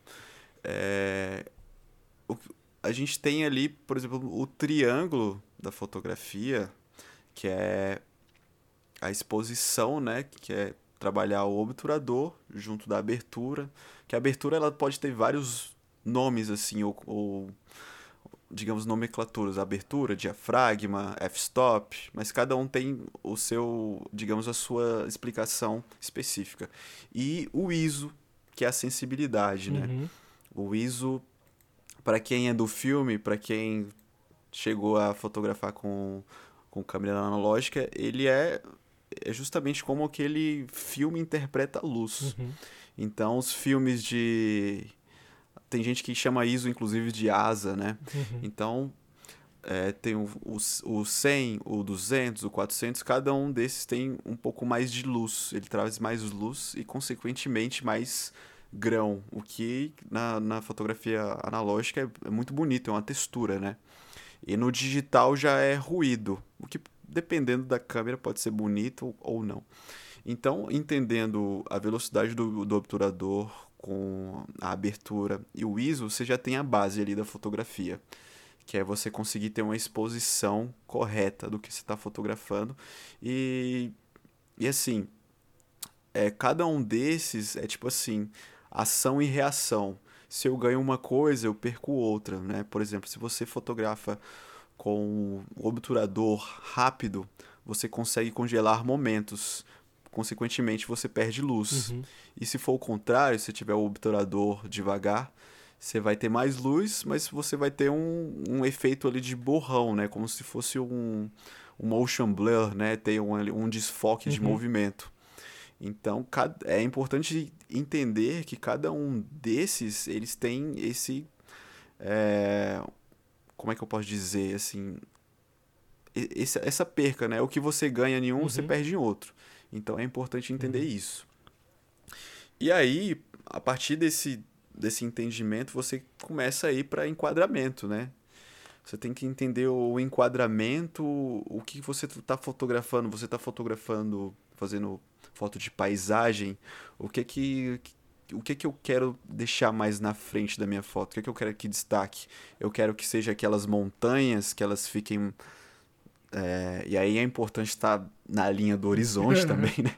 É, o, a gente tem ali, por exemplo, o triângulo da fotografia, que é a exposição, né? Que é trabalhar o obturador junto da abertura, que a abertura ela pode ter vários nomes assim ou, ou digamos nomenclaturas, abertura, diafragma, f-stop, mas cada um tem o seu, digamos a sua explicação específica. E o ISO, que é a sensibilidade, né? uhum. né? O ISO para quem é do filme, para quem chegou a fotografar com com câmera analógica, ele é é justamente como aquele filme interpreta a luz. Uhum. Então, os filmes de. Tem gente que chama ISO, inclusive, de asa, né? Uhum. Então, é, tem o, o, o 100, o 200, o 400, cada um desses tem um pouco mais de luz. Ele traz mais luz e, consequentemente, mais grão. O que na, na fotografia analógica é, é muito bonito, é uma textura, né? E no digital já é ruído, o que dependendo da câmera, pode ser bonito ou não. Então, entendendo a velocidade do, do obturador com a abertura e o ISO, você já tem a base ali da fotografia, que é você conseguir ter uma exposição correta do que você está fotografando. E, e assim, é, cada um desses é tipo assim, ação e reação. Se eu ganho uma coisa, eu perco outra, né? Por exemplo, se você fotografa com o obturador rápido, você consegue congelar momentos. consequentemente você perde luz. Uhum. E se for o contrário, se tiver o obturador devagar, você vai ter mais luz, mas você vai ter um, um efeito ali de borrão, né? Como se fosse um, um motion blur, né? Tem um, um desfoque uhum. de movimento. Então, é importante entender que cada um desses, eles têm esse... É, como é que eu posso dizer, assim... Esse, essa perca, né? O que você ganha em um, uhum. você perde em outro. Então, é importante entender uhum. isso. E aí, a partir desse, desse entendimento, você começa a ir para enquadramento, né? Você tem que entender o enquadramento, o que você está fotografando. Você está fotografando, fazendo foto de paisagem, o que que o que que eu quero deixar mais na frente da minha foto? O que que eu quero que destaque? Eu quero que seja aquelas montanhas, que elas fiquem é, e aí é importante estar na linha do horizonte também, né?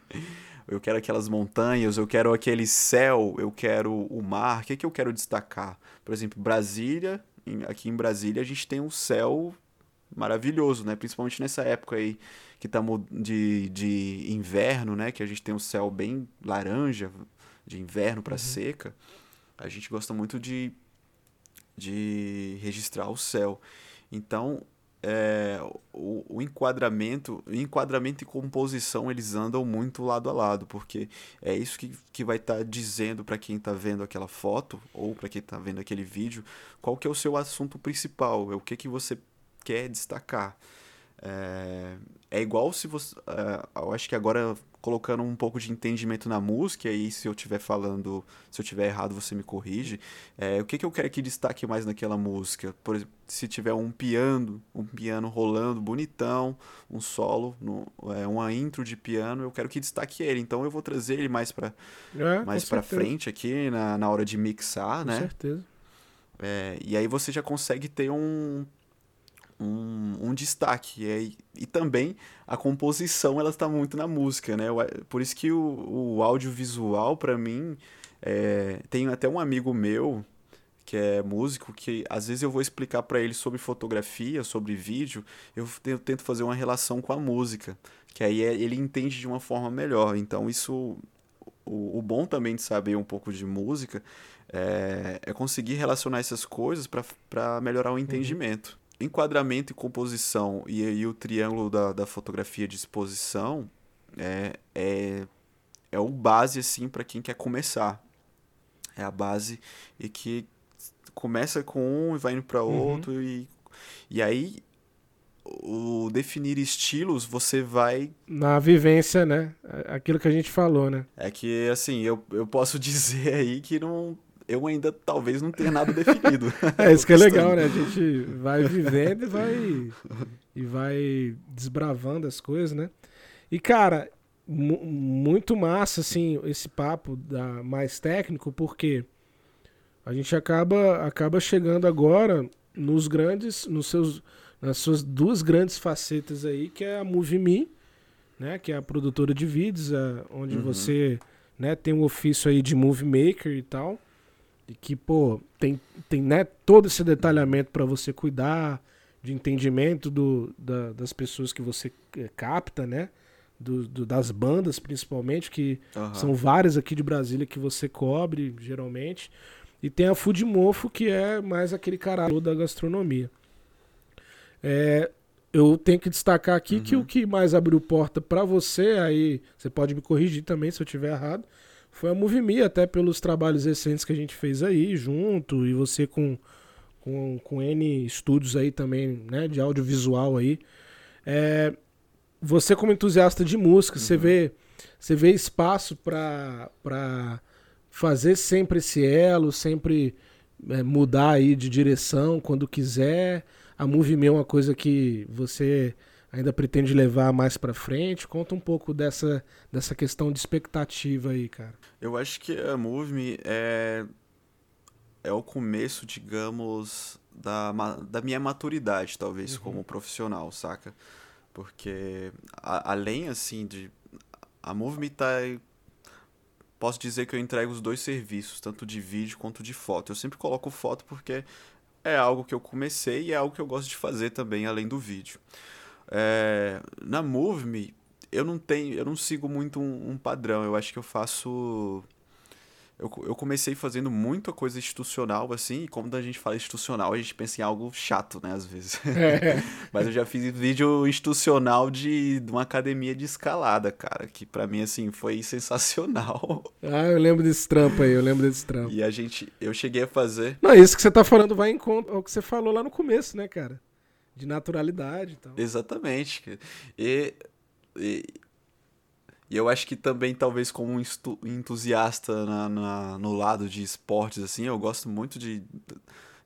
Eu quero aquelas montanhas, eu quero aquele céu, eu quero o mar. O que, que eu quero destacar? Por exemplo, Brasília, aqui em Brasília a gente tem um céu maravilhoso, né? Principalmente nessa época aí que estamos de, de inverno, né? Que a gente tem um céu bem laranja, de inverno para uhum. seca. A gente gosta muito de, de registrar o céu. Então, é, o, o, enquadramento, o enquadramento e composição eles andam muito lado a lado, porque é isso que, que vai estar tá dizendo para quem está vendo aquela foto ou para quem está vendo aquele vídeo qual que é o seu assunto principal, é o que, que você quer destacar. É, é igual se você. É, eu acho que agora colocando um pouco de entendimento na música, e se eu estiver falando, se eu estiver errado, você me corrige. É, o que, que eu quero que destaque mais naquela música? Por exemplo, se tiver um piano, um piano rolando bonitão, um solo, no, é, uma intro de piano, eu quero que destaque ele. Então eu vou trazer ele mais para é, mais para frente aqui na, na hora de mixar, com né? Com certeza. É, e aí você já consegue ter um um, um destaque. E, e também a composição ela está muito na música, né? Por isso que o, o audiovisual, para mim, é, tem até um amigo meu que é músico, que às vezes eu vou explicar para ele sobre fotografia, sobre vídeo, eu tento fazer uma relação com a música, que aí é, ele entende de uma forma melhor. Então isso, o, o bom também de saber um pouco de música é, é conseguir relacionar essas coisas para melhorar o uhum. entendimento enquadramento e composição e aí o triângulo da, da fotografia de exposição é, é, é o base assim para quem quer começar é a base e que começa com um e vai indo para uhum. outro uhum. e, e aí o definir estilos você vai na vivência né aquilo que a gente falou né é que assim eu, eu posso dizer aí que não eu ainda talvez não tenha nada definido. é isso que é legal, né? A gente vai vivendo e vai, e vai desbravando as coisas, né? E, cara, muito massa, assim, esse papo da, mais técnico, porque a gente acaba, acaba chegando agora nos grandes, nos seus, nas suas duas grandes facetas aí, que é a MovieMe, né? Que é a produtora de vídeos, a, onde uhum. você né, tem um ofício aí de movie maker e tal. E que, pô, tem, tem né, todo esse detalhamento para você cuidar, de entendimento do, da, das pessoas que você eh, capta, né? Do, do, das bandas, principalmente, que uhum. são várias aqui de Brasília que você cobre, geralmente. E tem a Food Mofo, que é mais aquele caralho da gastronomia. É, eu tenho que destacar aqui uhum. que o que mais abriu porta para você, aí você pode me corrigir também se eu estiver errado, foi a Movimi, até pelos trabalhos recentes que a gente fez aí junto, e você com, com, com N estúdios aí também, né, de audiovisual aí. É, você como entusiasta de música, uhum. você vê você vê espaço para fazer sempre esse elo, sempre é, mudar aí de direção quando quiser. A Movie é uma coisa que você ainda pretende levar mais para frente? Conta um pouco dessa, dessa questão de expectativa aí, cara. Eu acho que a Move Me é, é o começo, digamos, da, da minha maturidade, talvez, uhum. como profissional, saca? Porque, a, além, assim, de... A Move Me tá... Posso dizer que eu entrego os dois serviços, tanto de vídeo quanto de foto. Eu sempre coloco foto porque é algo que eu comecei e é algo que eu gosto de fazer também, além do vídeo. É, na MoveMe, eu não tenho, eu não sigo muito um, um padrão. Eu acho que eu faço eu, eu comecei fazendo muita coisa institucional, assim, e como a gente fala institucional, a gente pensa em algo chato, né, às vezes. É. Mas eu já fiz vídeo institucional de, de uma academia de escalada, cara, que para mim, assim, foi sensacional. Ah, eu lembro desse trampo aí, eu lembro desse trampo. E a gente, eu cheguei a fazer... Não, isso que você tá falando vai em conta ao que você falou lá no começo, né, cara? De naturalidade e tal. Exatamente. E, e e eu acho que também, talvez, como um entusiasta na, na, no lado de esportes, assim, eu gosto muito de,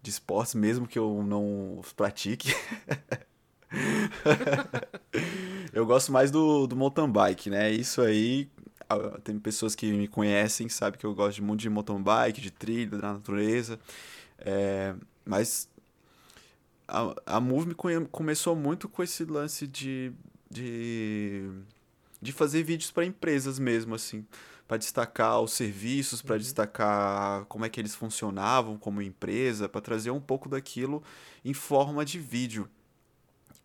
de esportes, mesmo que eu não pratique. eu gosto mais do, do mountain bike, né? Isso aí, tem pessoas que me conhecem, sabem que eu gosto muito de mountain bike, de trilha, da natureza. É, mas a, a Move começou muito com esse lance de, de de fazer vídeos para empresas mesmo, assim, para destacar os serviços, para uhum. destacar como é que eles funcionavam como empresa, para trazer um pouco daquilo em forma de vídeo.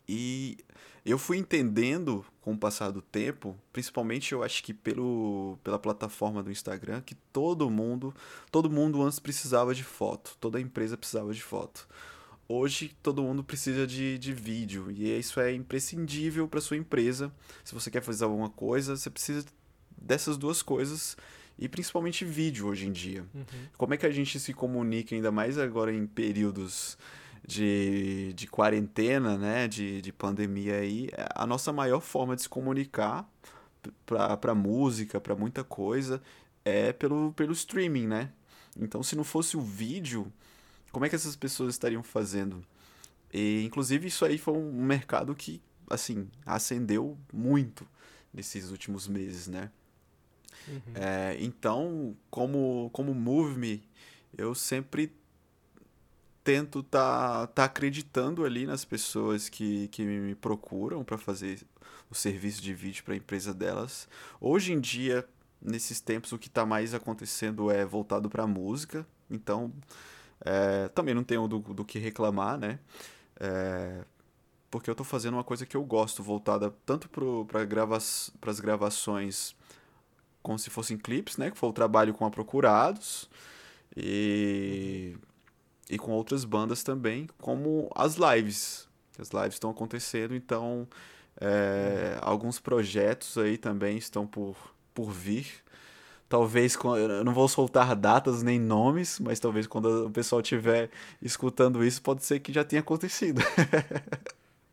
E eu fui entendendo com o passar do tempo, principalmente eu acho que pelo, pela plataforma do Instagram, que todo mundo, todo mundo antes precisava de foto, toda empresa precisava de foto hoje todo mundo precisa de, de vídeo e isso é imprescindível para sua empresa. Se você quer fazer alguma coisa, você precisa dessas duas coisas e principalmente vídeo hoje em dia. Uhum. Como é que a gente se comunica ainda mais agora em períodos de, de quarentena, né, de, de pandemia aí, a nossa maior forma de se comunicar para música, para muita coisa, é pelo, pelo streaming, né? Então, se não fosse o vídeo, como é que essas pessoas estariam fazendo? E, inclusive, isso aí foi um mercado que, assim, acendeu muito nesses últimos meses, né? Uhum. É, então, como, como Move Me, eu sempre tento tá, tá acreditando ali nas pessoas que, que me procuram para fazer o serviço de vídeo para a empresa delas. Hoje em dia, nesses tempos, o que está mais acontecendo é voltado para música. Então, é, também não tenho do, do que reclamar, né? É, porque eu estou fazendo uma coisa que eu gosto, voltada tanto para grava as gravações como se fossem clipes, né? Que foi o trabalho com a Procurados e, e com outras bandas também, como as lives. As lives estão acontecendo, então é, alguns projetos aí também estão por, por vir. Talvez, eu não vou soltar datas nem nomes, mas talvez quando o pessoal estiver escutando isso, pode ser que já tenha acontecido.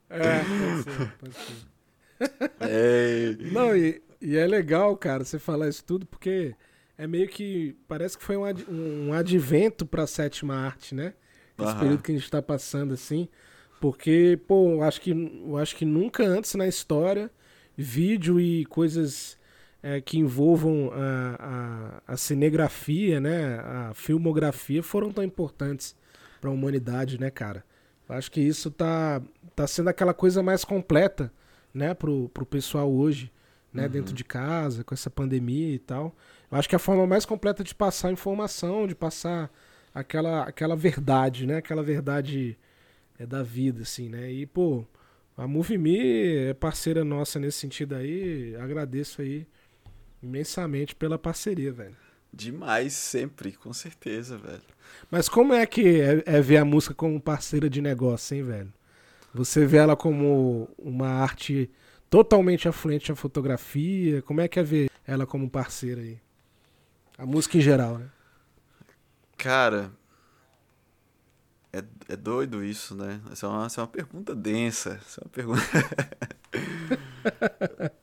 É, pode ser, pode ser. É... Não, e, e é legal, cara, você falar isso tudo, porque é meio que. Parece que foi um, ad, um advento pra sétima arte, né? Esse período que a gente tá passando, assim. Porque, pô, eu acho que, eu acho que nunca antes na história vídeo e coisas é, que envolvam a, a, a, cinegrafia, né, a filmografia, foram tão importantes para a humanidade, né, cara? Eu acho que isso tá, tá sendo aquela coisa mais completa, né, pro, pro pessoal hoje, né, uhum. dentro de casa, com essa pandemia e tal. Eu acho que é a forma mais completa de passar informação, de passar aquela, aquela verdade, né, aquela verdade é, da vida, assim, né, e, pô, a MoveMe é parceira nossa nesse sentido aí, agradeço aí imensamente pela parceria, velho. Demais, sempre, com certeza, velho. Mas como é que é, é, ver a música como parceira de negócio, hein, velho? Você vê ela como uma arte totalmente afluente à fotografia? Como é que é ver ela como parceira aí? A música em geral, né? Cara, é, é doido isso, né? Essa é uma, essa é uma pergunta densa. Essa é uma pergunta.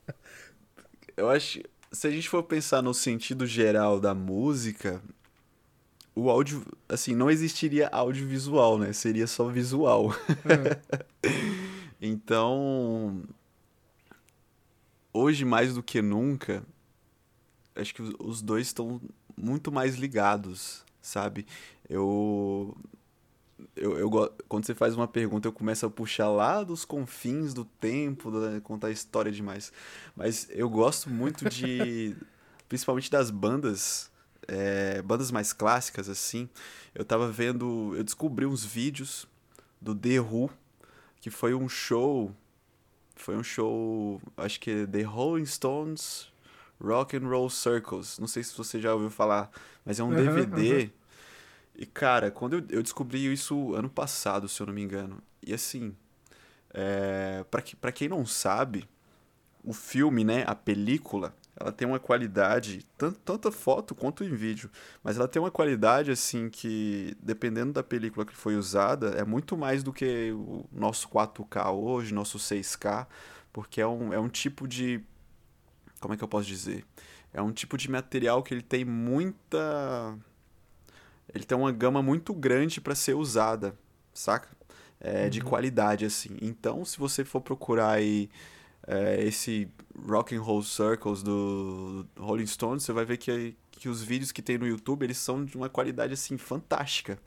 Eu acho se a gente for pensar no sentido geral da música, o áudio, assim, não existiria audiovisual, né? Seria só visual. É. então, hoje mais do que nunca, acho que os dois estão muito mais ligados, sabe? Eu eu, eu, quando você faz uma pergunta, eu começo a puxar lá dos confins do tempo, contar história demais. Mas eu gosto muito de. principalmente das bandas. É, bandas mais clássicas, assim. Eu tava vendo. Eu descobri uns vídeos do The Who, que foi um show Foi um show, acho que é The Rolling Stones Rock and Roll Circles. Não sei se você já ouviu falar, mas é um uhum, DVD. Uhum. E, cara, quando eu, eu, descobri isso ano passado, se eu não me engano. E assim, é, para que, pra quem não sabe, o filme, né, a película, ela tem uma qualidade, tanto, tanto foto quanto em vídeo, mas ela tem uma qualidade, assim, que, dependendo da película que foi usada, é muito mais do que o nosso 4K hoje, nosso 6K, porque é um, é um tipo de como é que eu posso dizer? É um tipo de material que ele tem muita. Ele tem uma gama muito grande para ser usada, saca? É, uhum. De qualidade, assim. Então, se você for procurar aí é, esse Rock and Roll Circles do Rolling Stones, você vai ver que, que os vídeos que tem no YouTube, eles são de uma qualidade, assim, fantástica.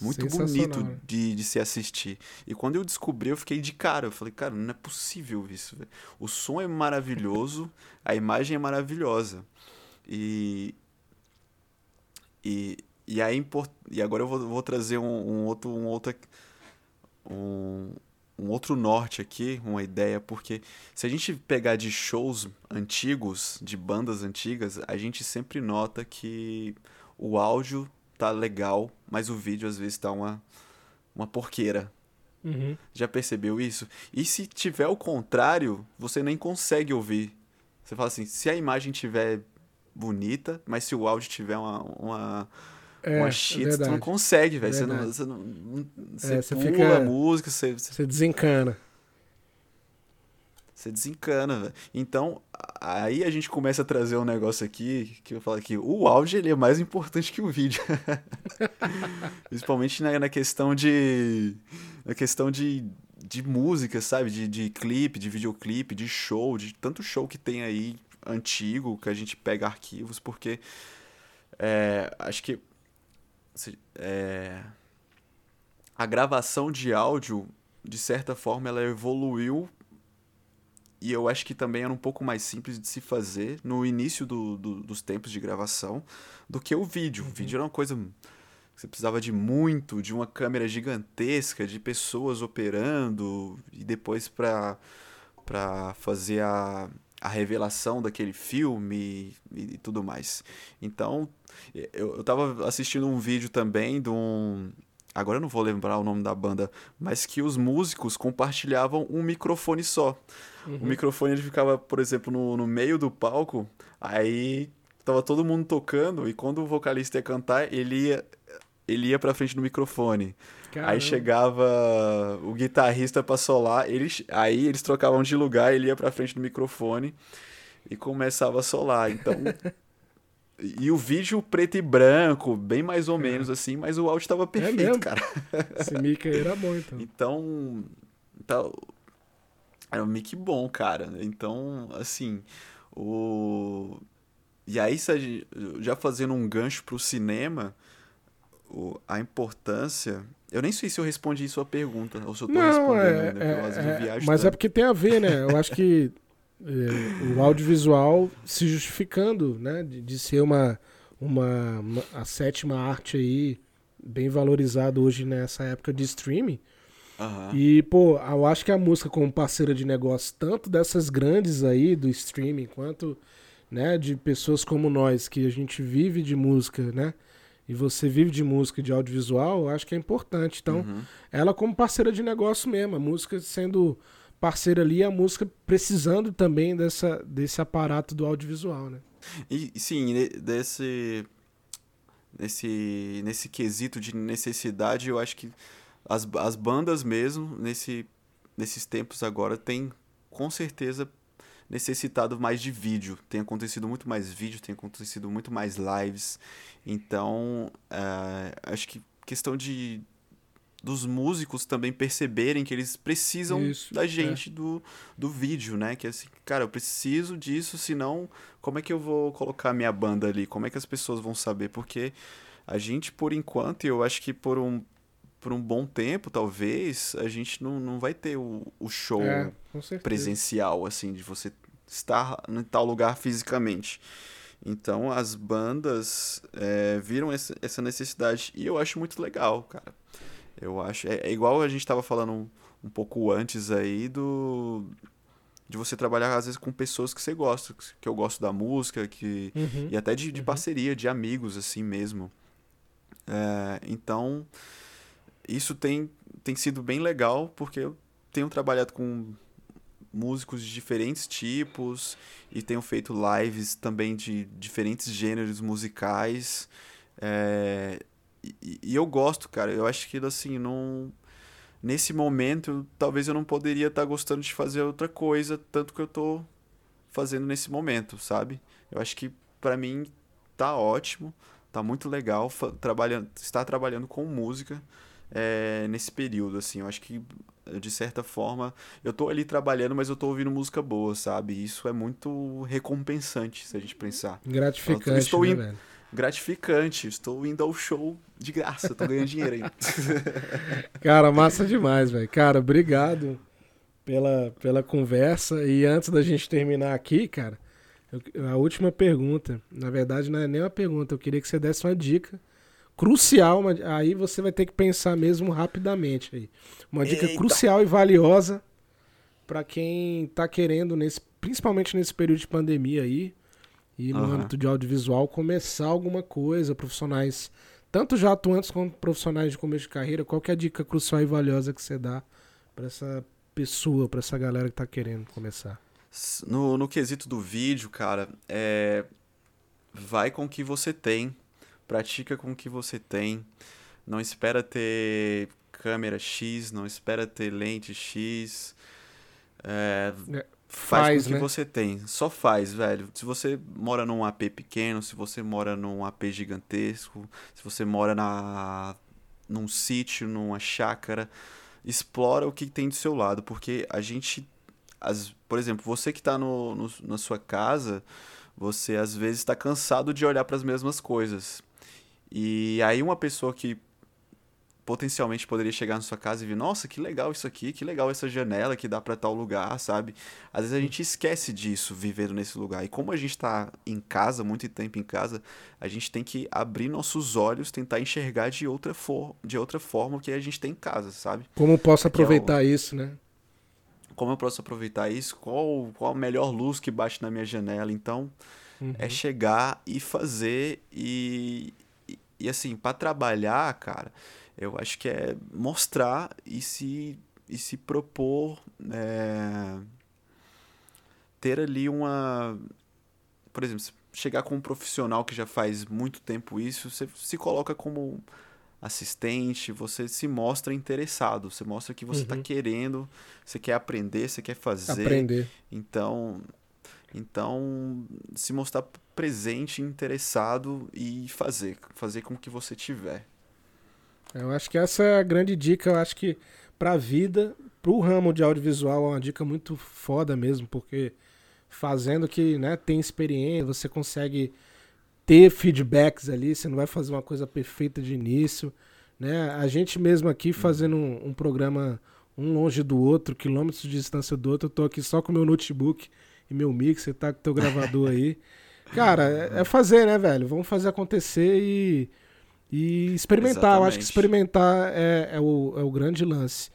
Muito bonito de, de se assistir. E quando eu descobri, eu fiquei de cara. Eu falei, cara, não é possível isso. Véio. O som é maravilhoso, a imagem é maravilhosa. E. E, e, aí, e agora eu vou, vou trazer um, um, outro. Um outro um, um outro norte aqui, uma ideia, porque se a gente pegar de shows antigos, de bandas antigas, a gente sempre nota que o áudio tá legal, mas o vídeo às vezes tá uma, uma porqueira. Uhum. Já percebeu isso? E se tiver o contrário, você nem consegue ouvir. Você fala assim, se a imagem tiver bonita, mas se o áudio tiver uma, uma, é, uma shit, é tu não consegue, velho. Você, não, você, não, você, é, pula fica, a música, você, você desencana. Você desencana, velho. Então, aí a gente começa a trazer um negócio aqui, que eu falo aqui, o áudio ele é mais importante que o vídeo. Principalmente na, na questão de. Na questão de, de música, sabe? De, de clipe, de videoclipe, de show, de tanto show que tem aí antigo, que a gente pega arquivos, porque é, acho que é, a gravação de áudio, de certa forma, ela evoluiu e eu acho que também era um pouco mais simples de se fazer no início do, do, dos tempos de gravação do que o vídeo. Uhum. O vídeo era uma coisa que você precisava de muito, de uma câmera gigantesca, de pessoas operando e depois para para fazer a, a revelação daquele filme e, e tudo mais. Então, eu, eu tava assistindo um vídeo também de um, agora eu não vou lembrar o nome da banda, mas que os músicos compartilhavam um microfone só. Uhum. O microfone ele ficava, por exemplo, no, no meio do palco, aí tava todo mundo tocando e quando o vocalista ia cantar, ele ia, ele ia pra frente do microfone. Caramba. Aí chegava o guitarrista pra solar, eles, aí eles trocavam de lugar, ele ia pra frente do microfone e começava a solar. Então. e o vídeo preto e branco, bem mais ou é. menos assim, mas o áudio tava é perfeito, é cara. Esse mic aí era bom, então. Então. então era um mic bom, cara. Então, assim, o. E aí, já fazendo um gancho pro cinema, a importância. Eu nem sei se eu respondi isso a pergunta, ou se eu tô Não, respondendo é, ainda, é, às vezes é, Mas tanto. é porque tem a ver, né? Eu acho que é, o audiovisual se justificando, né? De, de ser uma, uma, uma, a sétima arte aí, bem valorizado hoje nessa época de streaming. Uhum. E, pô, eu acho que a música como parceira de negócio, tanto dessas grandes aí do streaming, quanto né, de pessoas como nós, que a gente vive de música, né? E você vive de música de audiovisual, eu acho que é importante. Então, uhum. ela como parceira de negócio mesmo, a música sendo parceira ali, a música precisando também dessa, desse aparato do audiovisual, né? E sim, desse, nesse, nesse quesito de necessidade, eu acho que as, as bandas mesmo, nesse, nesses tempos agora, tem com certeza necessitado mais de vídeo. Tem acontecido muito mais vídeo, tem acontecido muito mais lives. Então, uh, acho que questão de dos músicos também perceberem que eles precisam Isso, da é. gente é. do, do vídeo, né? Que é assim, cara, eu preciso disso, senão como é que eu vou colocar minha banda ali? Como é que as pessoas vão saber? Porque a gente, por enquanto, eu acho que por um, por um bom tempo, talvez, a gente não, não vai ter o, o show é, presencial, assim, de você estar em tal lugar fisicamente. Então as bandas é, viram essa necessidade e eu acho muito legal, cara. Eu acho. É, é igual a gente estava falando um, um, pouco antes aí do. de você trabalhar, às vezes, com pessoas que você gosta, que eu gosto da música, que, Uhum. e até de, de Uhum. parceria, de amigos, assim mesmo. É, então, isso tem, tem sido bem legal, porque eu tenho trabalhado com músicos de diferentes tipos e tenho feito lives também de diferentes gêneros musicais. É, e, e eu gosto, cara. Eu acho que, assim, não nesse momento, talvez eu não poderia estar gostando de fazer outra coisa, tanto que eu tô fazendo nesse momento, sabe? Eu acho que pra mim tá ótimo, tá muito legal trabalhando, estar trabalhando com música é, nesse período, assim. Eu acho que de certa forma eu tô ali trabalhando, mas eu tô ouvindo música boa, sabe? Isso é muito recompensante se a gente pensar. Gratificante, estou né, indo- velho? Gratificante, estou indo ao show de graça, tô ganhando dinheiro aí. Cara, massa demais, velho. Cara, obrigado pela, pela conversa. E antes da gente terminar aqui, cara, eu- a última pergunta. Na verdade, não é nem uma pergunta. Eu queria que você desse uma dica crucial. aí você vai ter que pensar mesmo rapidamente aí. Uma dica Eita. crucial e valiosa pra quem tá querendo, nesse, principalmente nesse período de pandemia aí, e no Aham. âmbito de audiovisual, começar alguma coisa, profissionais tanto já atuantes como profissionais de começo de carreira, qual que é a dica crucial e valiosa que você dá pra essa pessoa, pra essa galera que tá querendo começar? No, no quesito do vídeo, cara, é. Vai com o que você tem. Pratica com o que você tem. Não espera ter câmera X, não espera ter lente X. É, É, faz, faz, com o que né? você tem. Só faz, velho. Se você mora num AP pequeno, se você mora num AP gigantesco, se você mora na num sítio, numa chácara, explora o que tem do seu lado, porque a gente as, por exemplo, você que está no, no- na sua casa, você às vezes está cansado de olhar para as mesmas coisas. E aí uma pessoa que potencialmente poderia chegar na sua casa e ver, nossa, que legal isso aqui, que legal essa janela que dá para tal lugar, sabe? Às vezes a gente esquece disso vivendo nesse lugar. E como a gente tá em casa, muito tempo em casa, a gente tem que abrir nossos olhos, tentar enxergar de outra, for de outra forma o que a gente tem em casa, sabe? Como posso Aqui é o- aproveitar isso, né? como eu posso aproveitar isso? Qual, qual a melhor luz que bate na minha janela? Então, Uhum. é chegar e fazer e, e, assim, para trabalhar, cara, eu acho que é mostrar e se, e se propor é, ter ali uma. Por exemplo, chegar com um profissional que já faz muito tempo isso, você se coloca como assistente, você se mostra interessado, você mostra que você está Uhum. querendo, você quer aprender, você quer fazer. Aprender. Então, então se mostrar presente, interessado e fazer, fazer com que você tiver. Eu acho que essa é a grande dica. Eu acho que pra vida, pro ramo de audiovisual, é uma dica muito foda mesmo, porque fazendo que né, tem experiência, você consegue ter feedbacks ali, você não vai fazer uma coisa perfeita de início. Né? A gente mesmo aqui fazendo um, um programa um longe do outro, quilômetros de distância do outro, eu tô aqui só com meu notebook e meu mixer, tá com teu gravador aí. Cara, é é fazer, né, velho? Vamos fazer acontecer e, e experimentar. Eu acho que Exatamente. experimentar é, é, o, é o grande lance.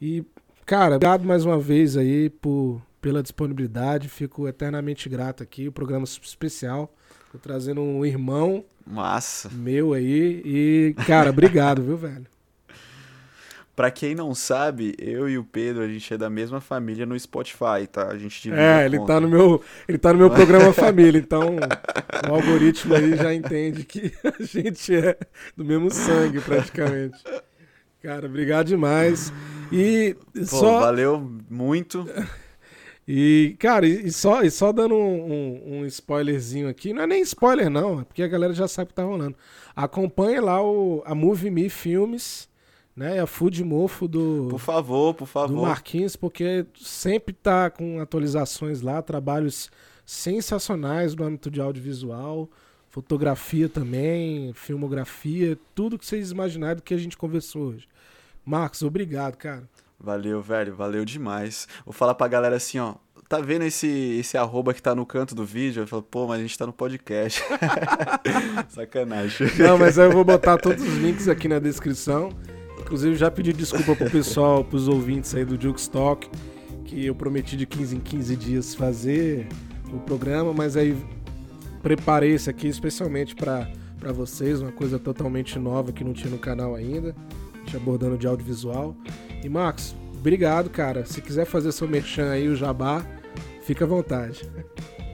E, cara, obrigado mais uma vez aí por, pela disponibilidade. Fico eternamente grato aqui. O programa especial. Tô trazendo um irmão Massa. meu aí. E, cara, obrigado, viu, velho? Pra quem não sabe, eu e o Pedro, a gente é da mesma família no Spotify, tá? A gente divide É, ele tá no meu, ele tá no meu programa família, então o algoritmo aí já entende que a gente é do mesmo sangue praticamente. Cara, obrigado demais. E Pô, só valeu muito. e cara, e e só e só dando um, um- um spoilerzinho aqui, não é nem spoiler não, é porque a galera já sabe o que tá rolando. Acompanhe lá o a Movie Me Filmes, né? A Food Mofo do Por favor, por do favor. Marquinhos, porque sempre tá com atualizações lá, trabalhos sensacionais no âmbito de audiovisual, fotografia também, filmografia, tudo que vocês imaginaram que a gente conversou hoje. Marcos, obrigado, cara. Valeu, velho, valeu demais. Vou falar pra galera assim, ó. Tá vendo esse, esse arroba que tá no canto do vídeo? Eu falo, pô, mas a gente tá no podcast. Sacanagem. Não, mas eu vou botar todos os links aqui na descrição. Inclusive, já pedi desculpa pro pessoal, pros ouvintes aí do Jukestock, que eu prometi de 15 em 15 dias fazer o programa, mas aí preparei esse aqui especialmente para vocês, uma coisa totalmente nova que não tinha no canal ainda, gente abordando de audiovisual. E Marcos, obrigado, cara. Se quiser fazer seu merchan aí, o jabá, fica à vontade.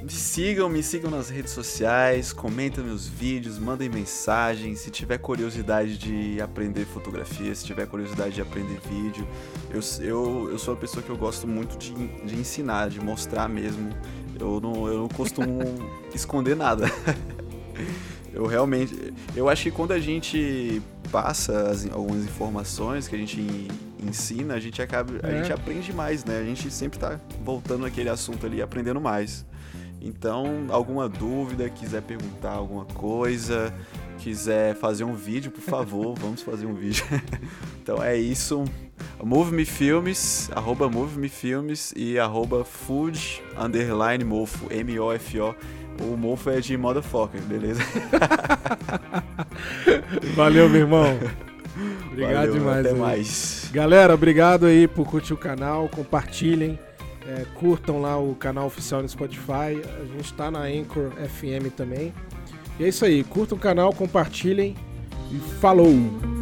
Me sigam, me sigam nas redes sociais, comentem meus vídeos, mandem mensagens. Se tiver curiosidade de aprender fotografia, se tiver curiosidade de aprender vídeo, eu, eu, eu sou uma pessoa que eu gosto muito de, de ensinar, de mostrar mesmo. Eu não, eu não costumo esconder nada. Eu realmente. Eu acho que quando a gente passa as, algumas informações que a gente ensina, a gente acaba. É. A gente aprende mais, né? A gente sempre tá voltando naquele assunto ali aprendendo mais. Então, alguma dúvida, quiser perguntar alguma coisa, quiser fazer um vídeo, por favor, vamos fazer um vídeo. então é isso. Move Me Filmes, arroba Move Me Filmes e arroba Food Underline Mofo, M-O-F-O. O mofo é de motherfucker, beleza? Valeu, meu irmão. Obrigado Valeu, demais. Até aí. mais. Galera, obrigado aí por curtir o canal, compartilhem. É, curtam lá o canal oficial no Spotify. A gente está na Anchor FM também. E é isso aí. Curtam o canal, compartilhem e falou!